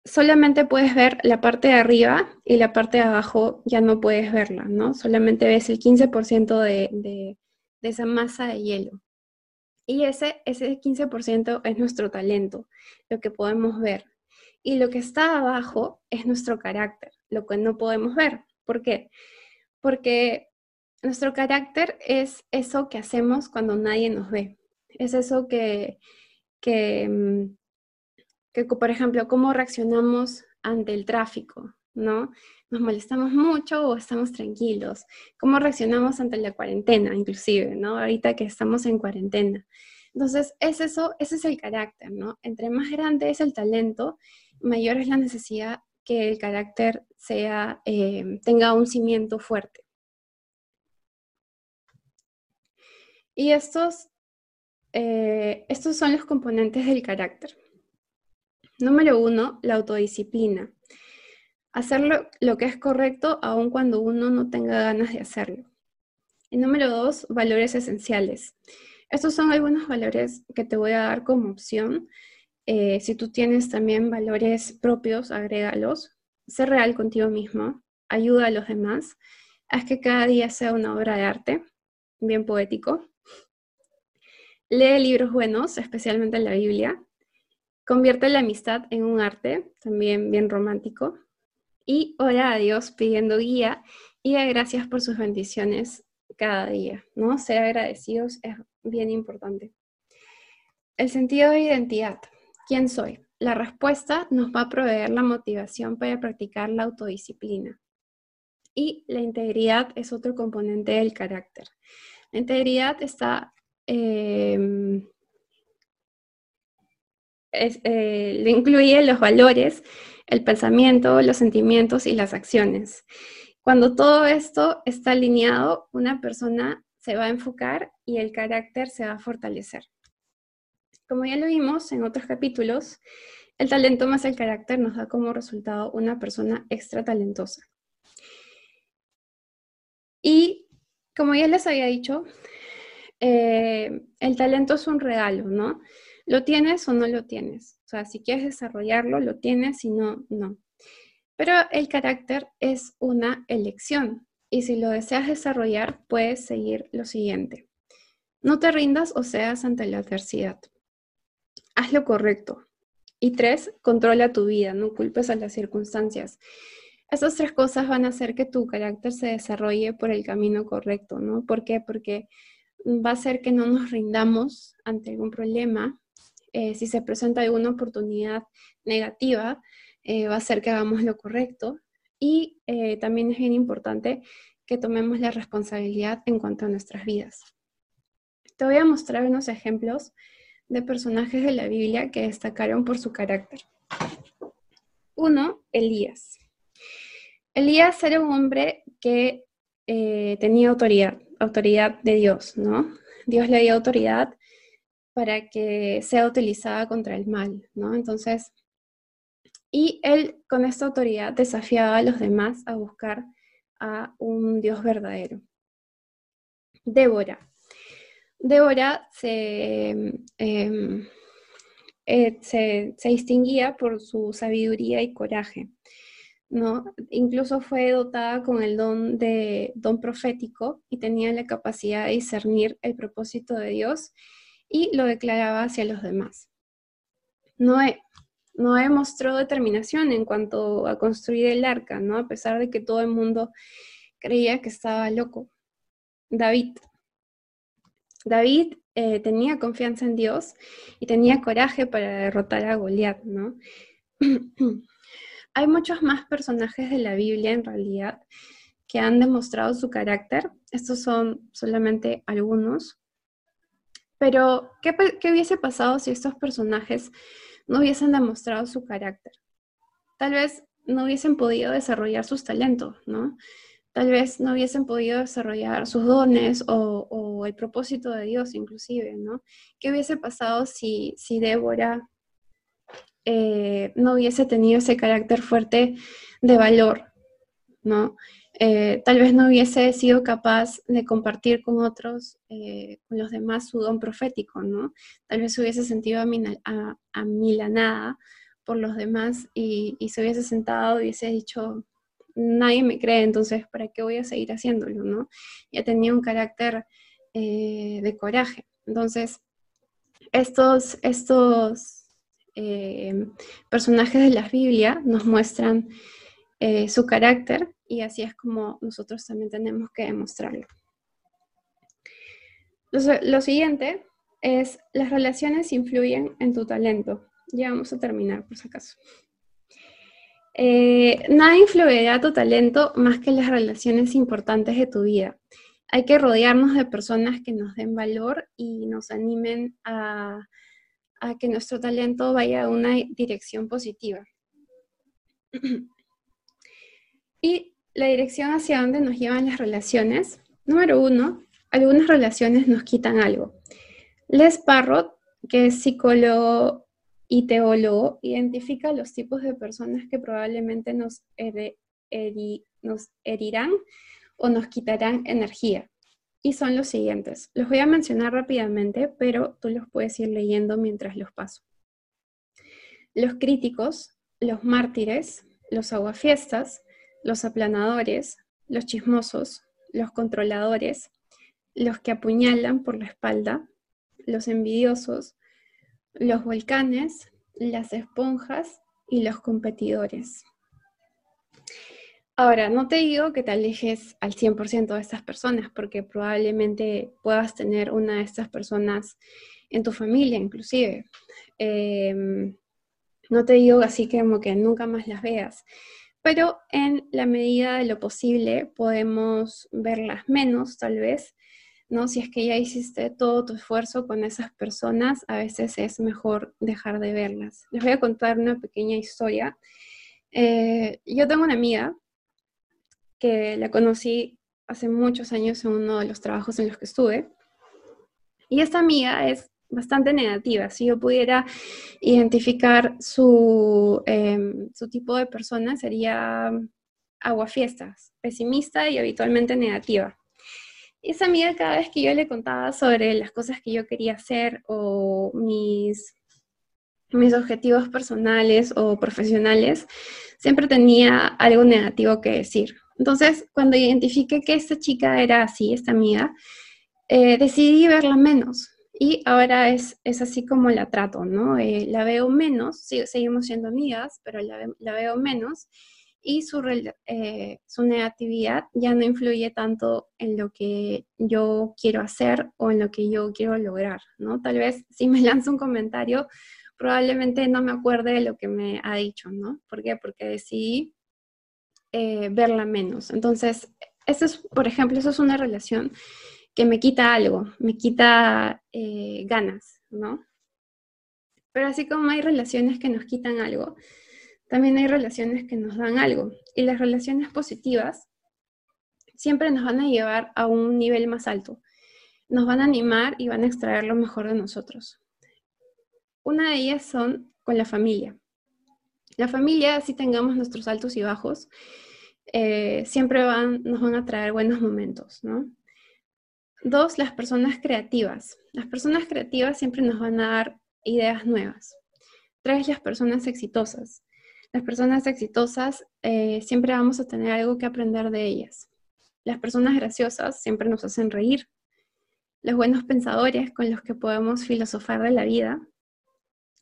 solamente puedes ver la parte de arriba y la parte de abajo ya no puedes verla, ¿no? Solamente ves el 15% de, de, esa masa de hielo. Y ese, ese 15% es nuestro talento, lo que podemos ver. Y lo que está abajo es nuestro carácter, lo que no podemos ver. ¿Por qué? Porque nuestro carácter es eso que hacemos cuando nadie nos ve. Es eso que, que, mm, por ejemplo, cómo reaccionamos ante el tráfico, ¿no? ¿Nos molestamos mucho o estamos tranquilos? ¿Cómo reaccionamos ante la cuarentena, inclusive, ¿no? Ahorita que estamos en cuarentena. Entonces, es eso, ese es el carácter, ¿no? Entre más grande es el talento, mayor es la necesidad que el carácter sea, eh, tenga un cimiento fuerte. Y estos, eh, estos son los componentes del carácter. Número uno, la autodisciplina. Hacer lo, que es correcto aun cuando uno no tenga ganas de hacerlo. Y número dos, valores esenciales. Estos son algunos valores que te voy a dar como opción. Eh, si tú tienes también valores propios, agrégalos. Sé real contigo mismo, ayuda a los demás, haz que cada día sea una obra de arte, bien poético. Lee libros buenos, especialmente la Biblia. Convierte la amistad en un arte, también bien romántico. Y ora a Dios pidiendo guía y da gracias por sus bendiciones cada día, ¿no? Ser agradecidos es bien importante. El sentido de identidad. ¿Quién soy? La respuesta nos va a proveer la motivación para practicar la autodisciplina. Y la integridad es otro componente del carácter. La integridad está, eh, incluye los valores, el pensamiento, los sentimientos y las acciones. Cuando todo esto está alineado, una persona se va a enfocar y el carácter se va a fortalecer. Como ya lo vimos en otros capítulos, el talento más el carácter nos da como resultado una persona extra talentosa. Y como ya les había dicho, eh, el talento es un regalo, ¿no? Lo tienes o no lo tienes. O sea, si quieres desarrollarlo, lo tienes, si no, no. Pero el carácter es una elección y si lo deseas desarrollar, puedes seguir lo siguiente. No te rindas o seas ante la adversidad haz lo correcto. Y tres, controla tu vida, no culpes a las circunstancias. Esas tres cosas van a hacer que tu carácter se desarrolle por el camino correcto, ¿no? ¿Por qué? Porque va a hacer que no nos rindamos ante algún problema. Eh, si se presenta alguna oportunidad negativa, eh, va a hacer que hagamos lo correcto. Y eh, también es bien importante que tomemos la responsabilidad en cuanto a nuestras vidas. Te voy a mostrar unos ejemplos de personajes de la Biblia que destacaron por su carácter. Uno, Elías. Elías era un hombre que tenía autoridad, autoridad de Dios, ¿no? Dios le dio autoridad para que sea utilizada contra el mal, ¿no? Entonces, y él con esta autoridad desafiaba a los demás a buscar a un Dios verdadero. Débora. Débora em, eh, se, se, distinguía por su sabiduría y coraje. ¿no? Incluso fue dotada con el don de don profético y tenía la capacidad de discernir el propósito de Dios y lo declaraba hacia los demás. Noé, Noé mostró determinación en cuanto a construir el arca, ¿no? A pesar de que todo el mundo creía que estaba loco. David, David eh, tenía confianza en Dios y tenía coraje para derrotar a Goliat, ¿no? Hay muchos más personajes de la Biblia en realidad que han demostrado su carácter. Estos son solamente algunos. Pero, ¿qué, ¿qué, hubiese pasado si estos personajes no hubiesen demostrado su carácter? Tal vez no hubiesen podido desarrollar sus talentos, ¿no? tal vez no hubiesen podido desarrollar sus dones o, el propósito de Dios inclusive, ¿no? ¿Qué hubiese pasado si, si Débora eh, no hubiese tenido ese carácter fuerte de valor, ¿no? Eh, tal vez no hubiese sido capaz de compartir con otros, eh, con los demás, su don profético, ¿no? Tal vez se hubiese sentido amilanada por los demás y, se hubiese sentado y hubiese dicho, nadie me cree, entonces, ¿para qué voy a seguir haciéndolo? ¿no? Ya tenía un carácter eh, de coraje. Entonces, estos, estos personajes de la Biblia nos muestran su carácter y así es como nosotros también tenemos que demostrarlo. lo siguiente es, las relaciones influyen en tu talento. Ya vamos a terminar, por si acaso. Eh, nada influirá tu talento más que las relaciones importantes de tu vida. hay que rodearnos de personas que nos den valor y nos animen a, a que nuestro talento vaya a una dirección positiva. y la dirección hacia dónde nos llevan las relaciones. Número uno, algunas relaciones nos quitan algo. Les Parrot, que es psicólogo y teólogo, identifica los tipos de personas que probablemente nos, herirán o nos quitarán energía. Y son los siguientes. Los voy a mencionar rápidamente, pero tú los puedes ir leyendo mientras los paso. Los críticos, los mártires, los aguafiestas, los aplanadores, los chismosos, los controladores, los que apuñalan por la espalda, los envidiosos, los volcanes, las esponjas y los competidores. Ahora, no te digo que te alejes al 100% de estas personas, porque probablemente puedas tener una de estas personas en tu familia, inclusive. Em, no te digo así como que nunca más las veas, pero en la medida de lo posible podemos verlas menos, tal vez, ¿no? Si es que ya hiciste todo tu esfuerzo con esas personas, a veces es mejor dejar de verlas. Les voy a contar una pequeña historia. Eh, yo tengo una amiga que la conocí hace muchos años en uno de los trabajos en los que estuve. Y esta amiga es bastante negativa. Si yo pudiera identificar su, em, su tipo de persona, sería aguafiestas, pesimista y habitualmente negativa. Esa amiga cada vez que yo le contaba sobre las cosas que yo quería hacer o mis, mis objetivos personales o profesionales, siempre tenía algo negativo que decir. Entonces, cuando identifiqué que esta chica era así, esta amiga, eh, decidí verla menos. Y ahora es, es así como la trato, ¿no? Eh, la veo menos, seguimos siendo amigas, pero la, veo menos y su, eh, su, negatividad ya no influye tanto en lo que yo quiero hacer o en lo que yo quiero lograr, ¿no? Tal vez si me lanzo un comentario, probablemente no me acuerde de lo que me ha dicho, ¿no? ¿Por qué? Porque decidí eh, verla menos. Entonces, eso es, por ejemplo, eso es una relación que me quita algo, me quita eh, ganas, ¿no? Pero así como hay relaciones que nos quitan algo, también hay relaciones que nos dan algo. Y las relaciones positivas siempre nos van a llevar a un nivel más alto. Nos van a animar y van a extraer lo mejor de nosotros. Una de ellas son con la familia. La familia, si tengamos nuestros altos y bajos, eh, siempre van, nos van a traer buenos momentos, ¿no? Dos, las personas creativas. Las personas creativas siempre nos van a dar ideas nuevas. Tres, las personas exitosas. Las personas exitosas eh, siempre vamos a tener algo que aprender de ellas. Las personas graciosas siempre nos hacen reír. Los buenos pensadores con los que podemos filosofar de la vida.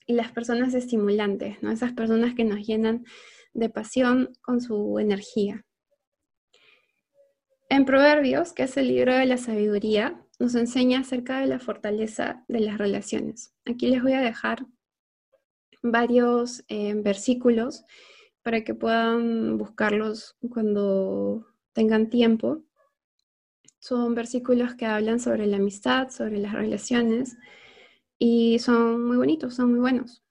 Y las personas estimulantes, ¿no? Esas personas que nos llenan de pasión con su energía. En Proverbios, que es el libro de la sabiduría, nos enseña acerca de la fortaleza de las relaciones. Aquí les voy a dejar varios eh, versículos para que puedan buscarlos cuando tengan tiempo. Son versículos que hablan sobre la amistad, sobre las relaciones y son muy bonitos, son muy buenos.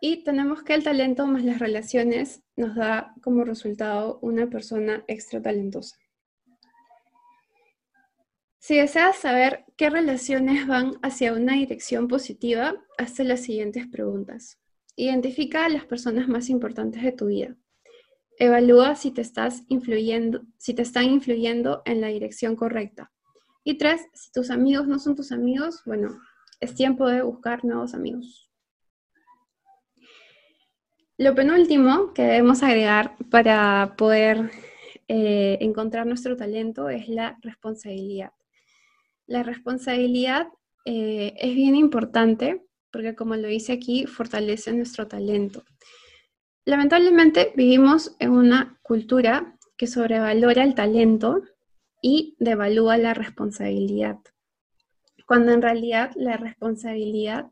Y tenemos que el talento más las relaciones nos da como resultado una persona extra talentosa. Si deseas saber qué relaciones van hacia una dirección positiva, hazte las siguientes preguntas. Identifica a las personas más importantes de tu vida. Evalúa si te, estás influyendo, si te están influyendo en la dirección correcta. Y tres, si tus amigos no son tus amigos, bueno, es tiempo de buscar nuevos amigos. Lo penúltimo que debemos agregar para poder eh, encontrar nuestro talento es la responsabilidad. La responsabilidad eh, es bien importante porque, como lo dice aquí, fortalece nuestro talento. Lamentablemente vivimos en una cultura que sobrevalora el talento y devalúa la responsabilidad, cuando en realidad la responsabilidad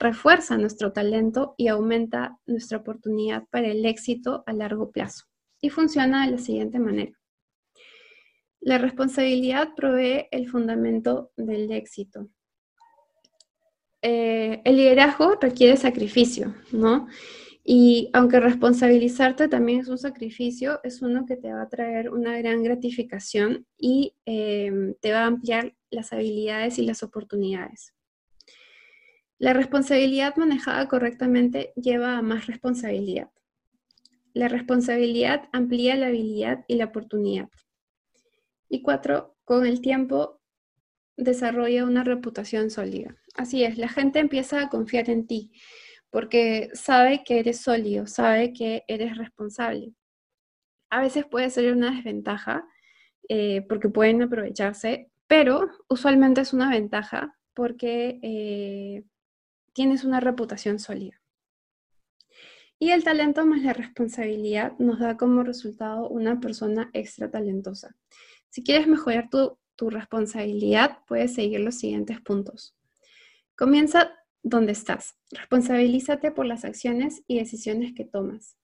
refuerza nuestro talento y aumenta nuestra oportunidad para el éxito a largo plazo. Y funciona de la siguiente manera. La responsabilidad provee el fundamento del éxito. Eh, el liderazgo requiere sacrificio, ¿no? Y aunque responsabilizarte también es un sacrificio, es uno que te va a traer una gran gratificación y em, te va a ampliar las habilidades y las oportunidades. La responsabilidad manejada correctamente lleva a más responsabilidad. La responsabilidad amplía la habilidad y la oportunidad. Y cuatro, con el tiempo desarrolla una reputación sólida. Así es, la gente empieza a confiar en ti porque sabe que eres sólido, sabe que eres responsable. A veces puede ser una desventaja eh, porque pueden aprovecharse, pero usualmente es una ventaja porque eh, tienes una reputación sólida. Y el talento más la responsabilidad nos da como resultado una persona extra talentosa. Si quieres mejorar tu, responsabilidad, puedes seguir los siguientes puntos. Comienza donde estás. Responsabilízate por las acciones y decisiones que tomas.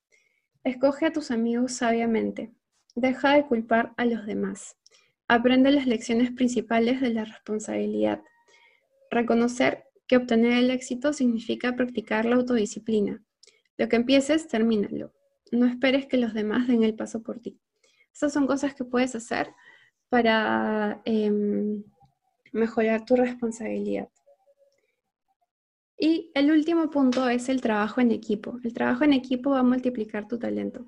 Escoge a tus amigos sabiamente. Deja de culpar a los demás. Aprende las lecciones principales de la responsabilidad. Reconocer que obtener el éxito significa practicar la autodisciplina. Lo que empieces, termínalo. No esperes que los demás den el paso por ti. Estas son cosas que puedes hacer para em, mejorar tu responsabilidad. Y el último punto es el trabajo en equipo. El trabajo en equipo va a multiplicar tu talento.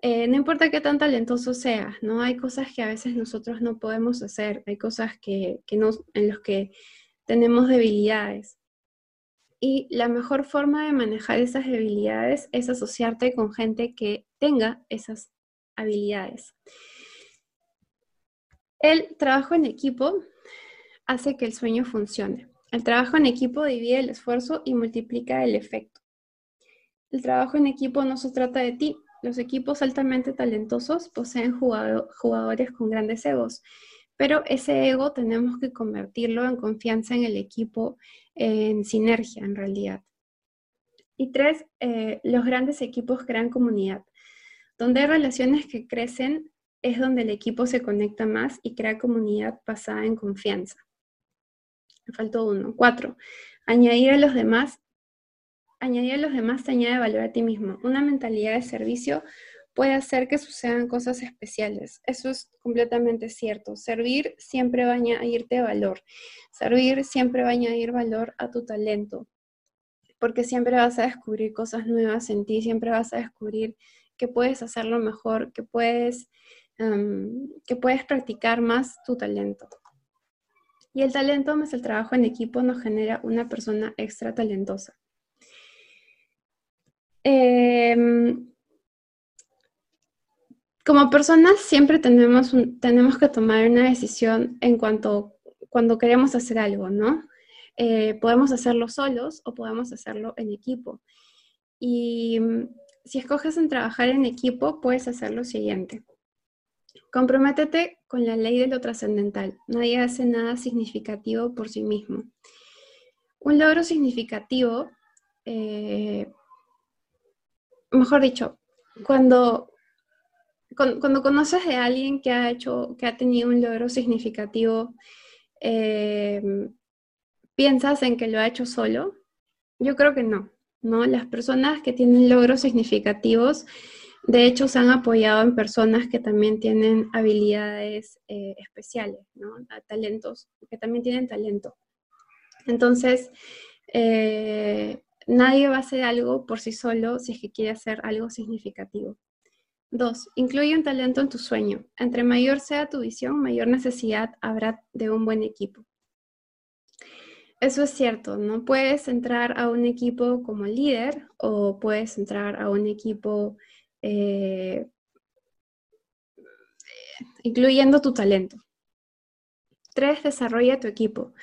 Eh, no importa qué tan talentoso seas, ¿no? Hay cosas que a veces nosotros no podemos hacer, hay cosas que, que no, en las que tenemos debilidades. Y la mejor forma de manejar esas debilidades es asociarte con gente que tenga esas habilidades. El trabajo en equipo hace que el sueño funcione. El trabajo en equipo divide el esfuerzo y multiplica el efecto. El trabajo en equipo no se trata de ti. Los equipos altamente talentosos poseen jugadores con grandes egos, pero ese ego tenemos que convertirlo en confianza en el equipo, en sinergia en realidad. Y tres, eh, los grandes equipos crean comunidad. Donde hay relaciones que crecen, es donde el equipo se conecta más y crea comunidad basada en confianza. Me uno. Cuatro, añadir a los demás. Añadir a los demás te añade valor a ti mismo. Una mentalidad de servicio puede hacer que sucedan cosas especiales. Eso es completamente cierto. Servir siempre va a añadirte valor. Servir siempre va a añadir valor a tu talento. Porque siempre vas a descubrir cosas nuevas en ti, siempre vas a descubrir que puedes hacerlo mejor, que puedes que puedes practicar más tu talento. Y el talento más el trabajo en equipo nos genera una persona extra talentosa. Em, como personas siempre tenemos, tenemos que tomar una decisión en cuanto cuando queremos hacer algo, ¿no? Eh, podemos hacerlo solos o podemos hacerlo en equipo. Y mm, si escoges en trabajar en equipo, puedes hacer lo siguiente. Comprométete con la ley de lo trascendental. Nadie hace nada significativo por sí mismo. Un logro significativo, eh, mejor dicho, cuando, cuando, conoces de alguien que ha hecho, que ha tenido un logro significativo, eh, ¿piensas en que lo ha hecho solo? Yo creo que no, ¿no? Las personas que tienen logros significativos de hecho, se han apoyado en personas que también tienen habilidades eh, especiales, ¿no? talentos, que también tienen talento. Entonces, eh, nadie va a hacer algo por sí solo si es que quiere hacer algo significativo. Dos, incluye un talento en tu sueño. Entre mayor sea tu visión, mayor necesidad habrá de un buen equipo. Eso es cierto, no puedes entrar a un equipo como líder o puedes entrar a un equipo eh, incluyendo tu talento. Tres, desarrolla tu equipo.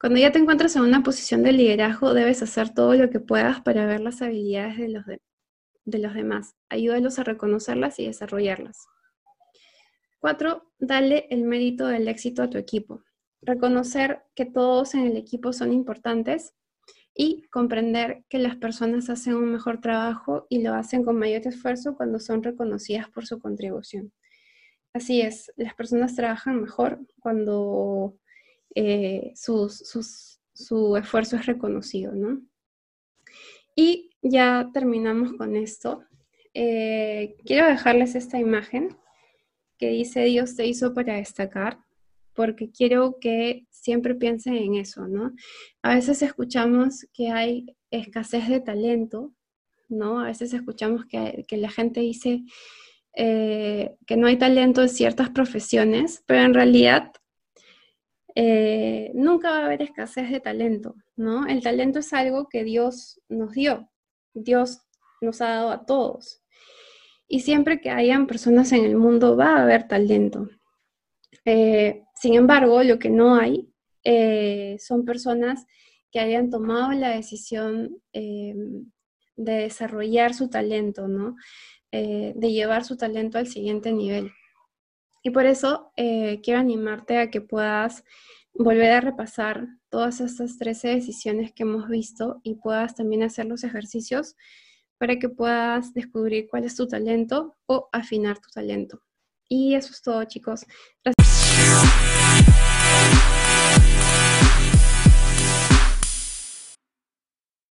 Cuando ya te encuentras en una posición de liderazgo, debes hacer todo lo que puedas para ver las habilidades de los, de los demás. Ayúdalos a reconocerlas y desarrollarlas. Cuatro, dale el mérito del éxito a tu equipo. Reconocer que todos en el equipo son importantes y comprender que las personas hacen un mejor trabajo y lo hacen con mayor esfuerzo cuando son reconocidas por su contribución. así es, las personas trabajan mejor cuando eh, su esfuerzo es reconocido, ¿no? Y ya terminamos con esto. Eh, quiero dejarles esta imagen que dice Dios te hizo para destacar, porque quiero que siempre piensen en eso, ¿no? A veces escuchamos que hay escasez de talento, ¿no? A veces escuchamos que, la gente dice eh, que no hay talento en ciertas profesiones, pero en realidad eh, nunca va a haber escasez de talento, ¿no? El talento es algo que Dios nos dio, Dios nos ha dado a todos. Y siempre que hayan personas en el mundo va a haber talento. Eh, sin embargo, lo que no hay son personas que hayan tomado la decisión de desarrollar su talento, ¿no? Eh, de llevar su talento al siguiente nivel. Y por eso eh, quiero animarte a que puedas volver a repasar todas estas 13 decisiones que hemos visto y puedas también hacer los ejercicios para que puedas descubrir cuál es tu talento o afinar tu talento. Y eso es todo, chicos.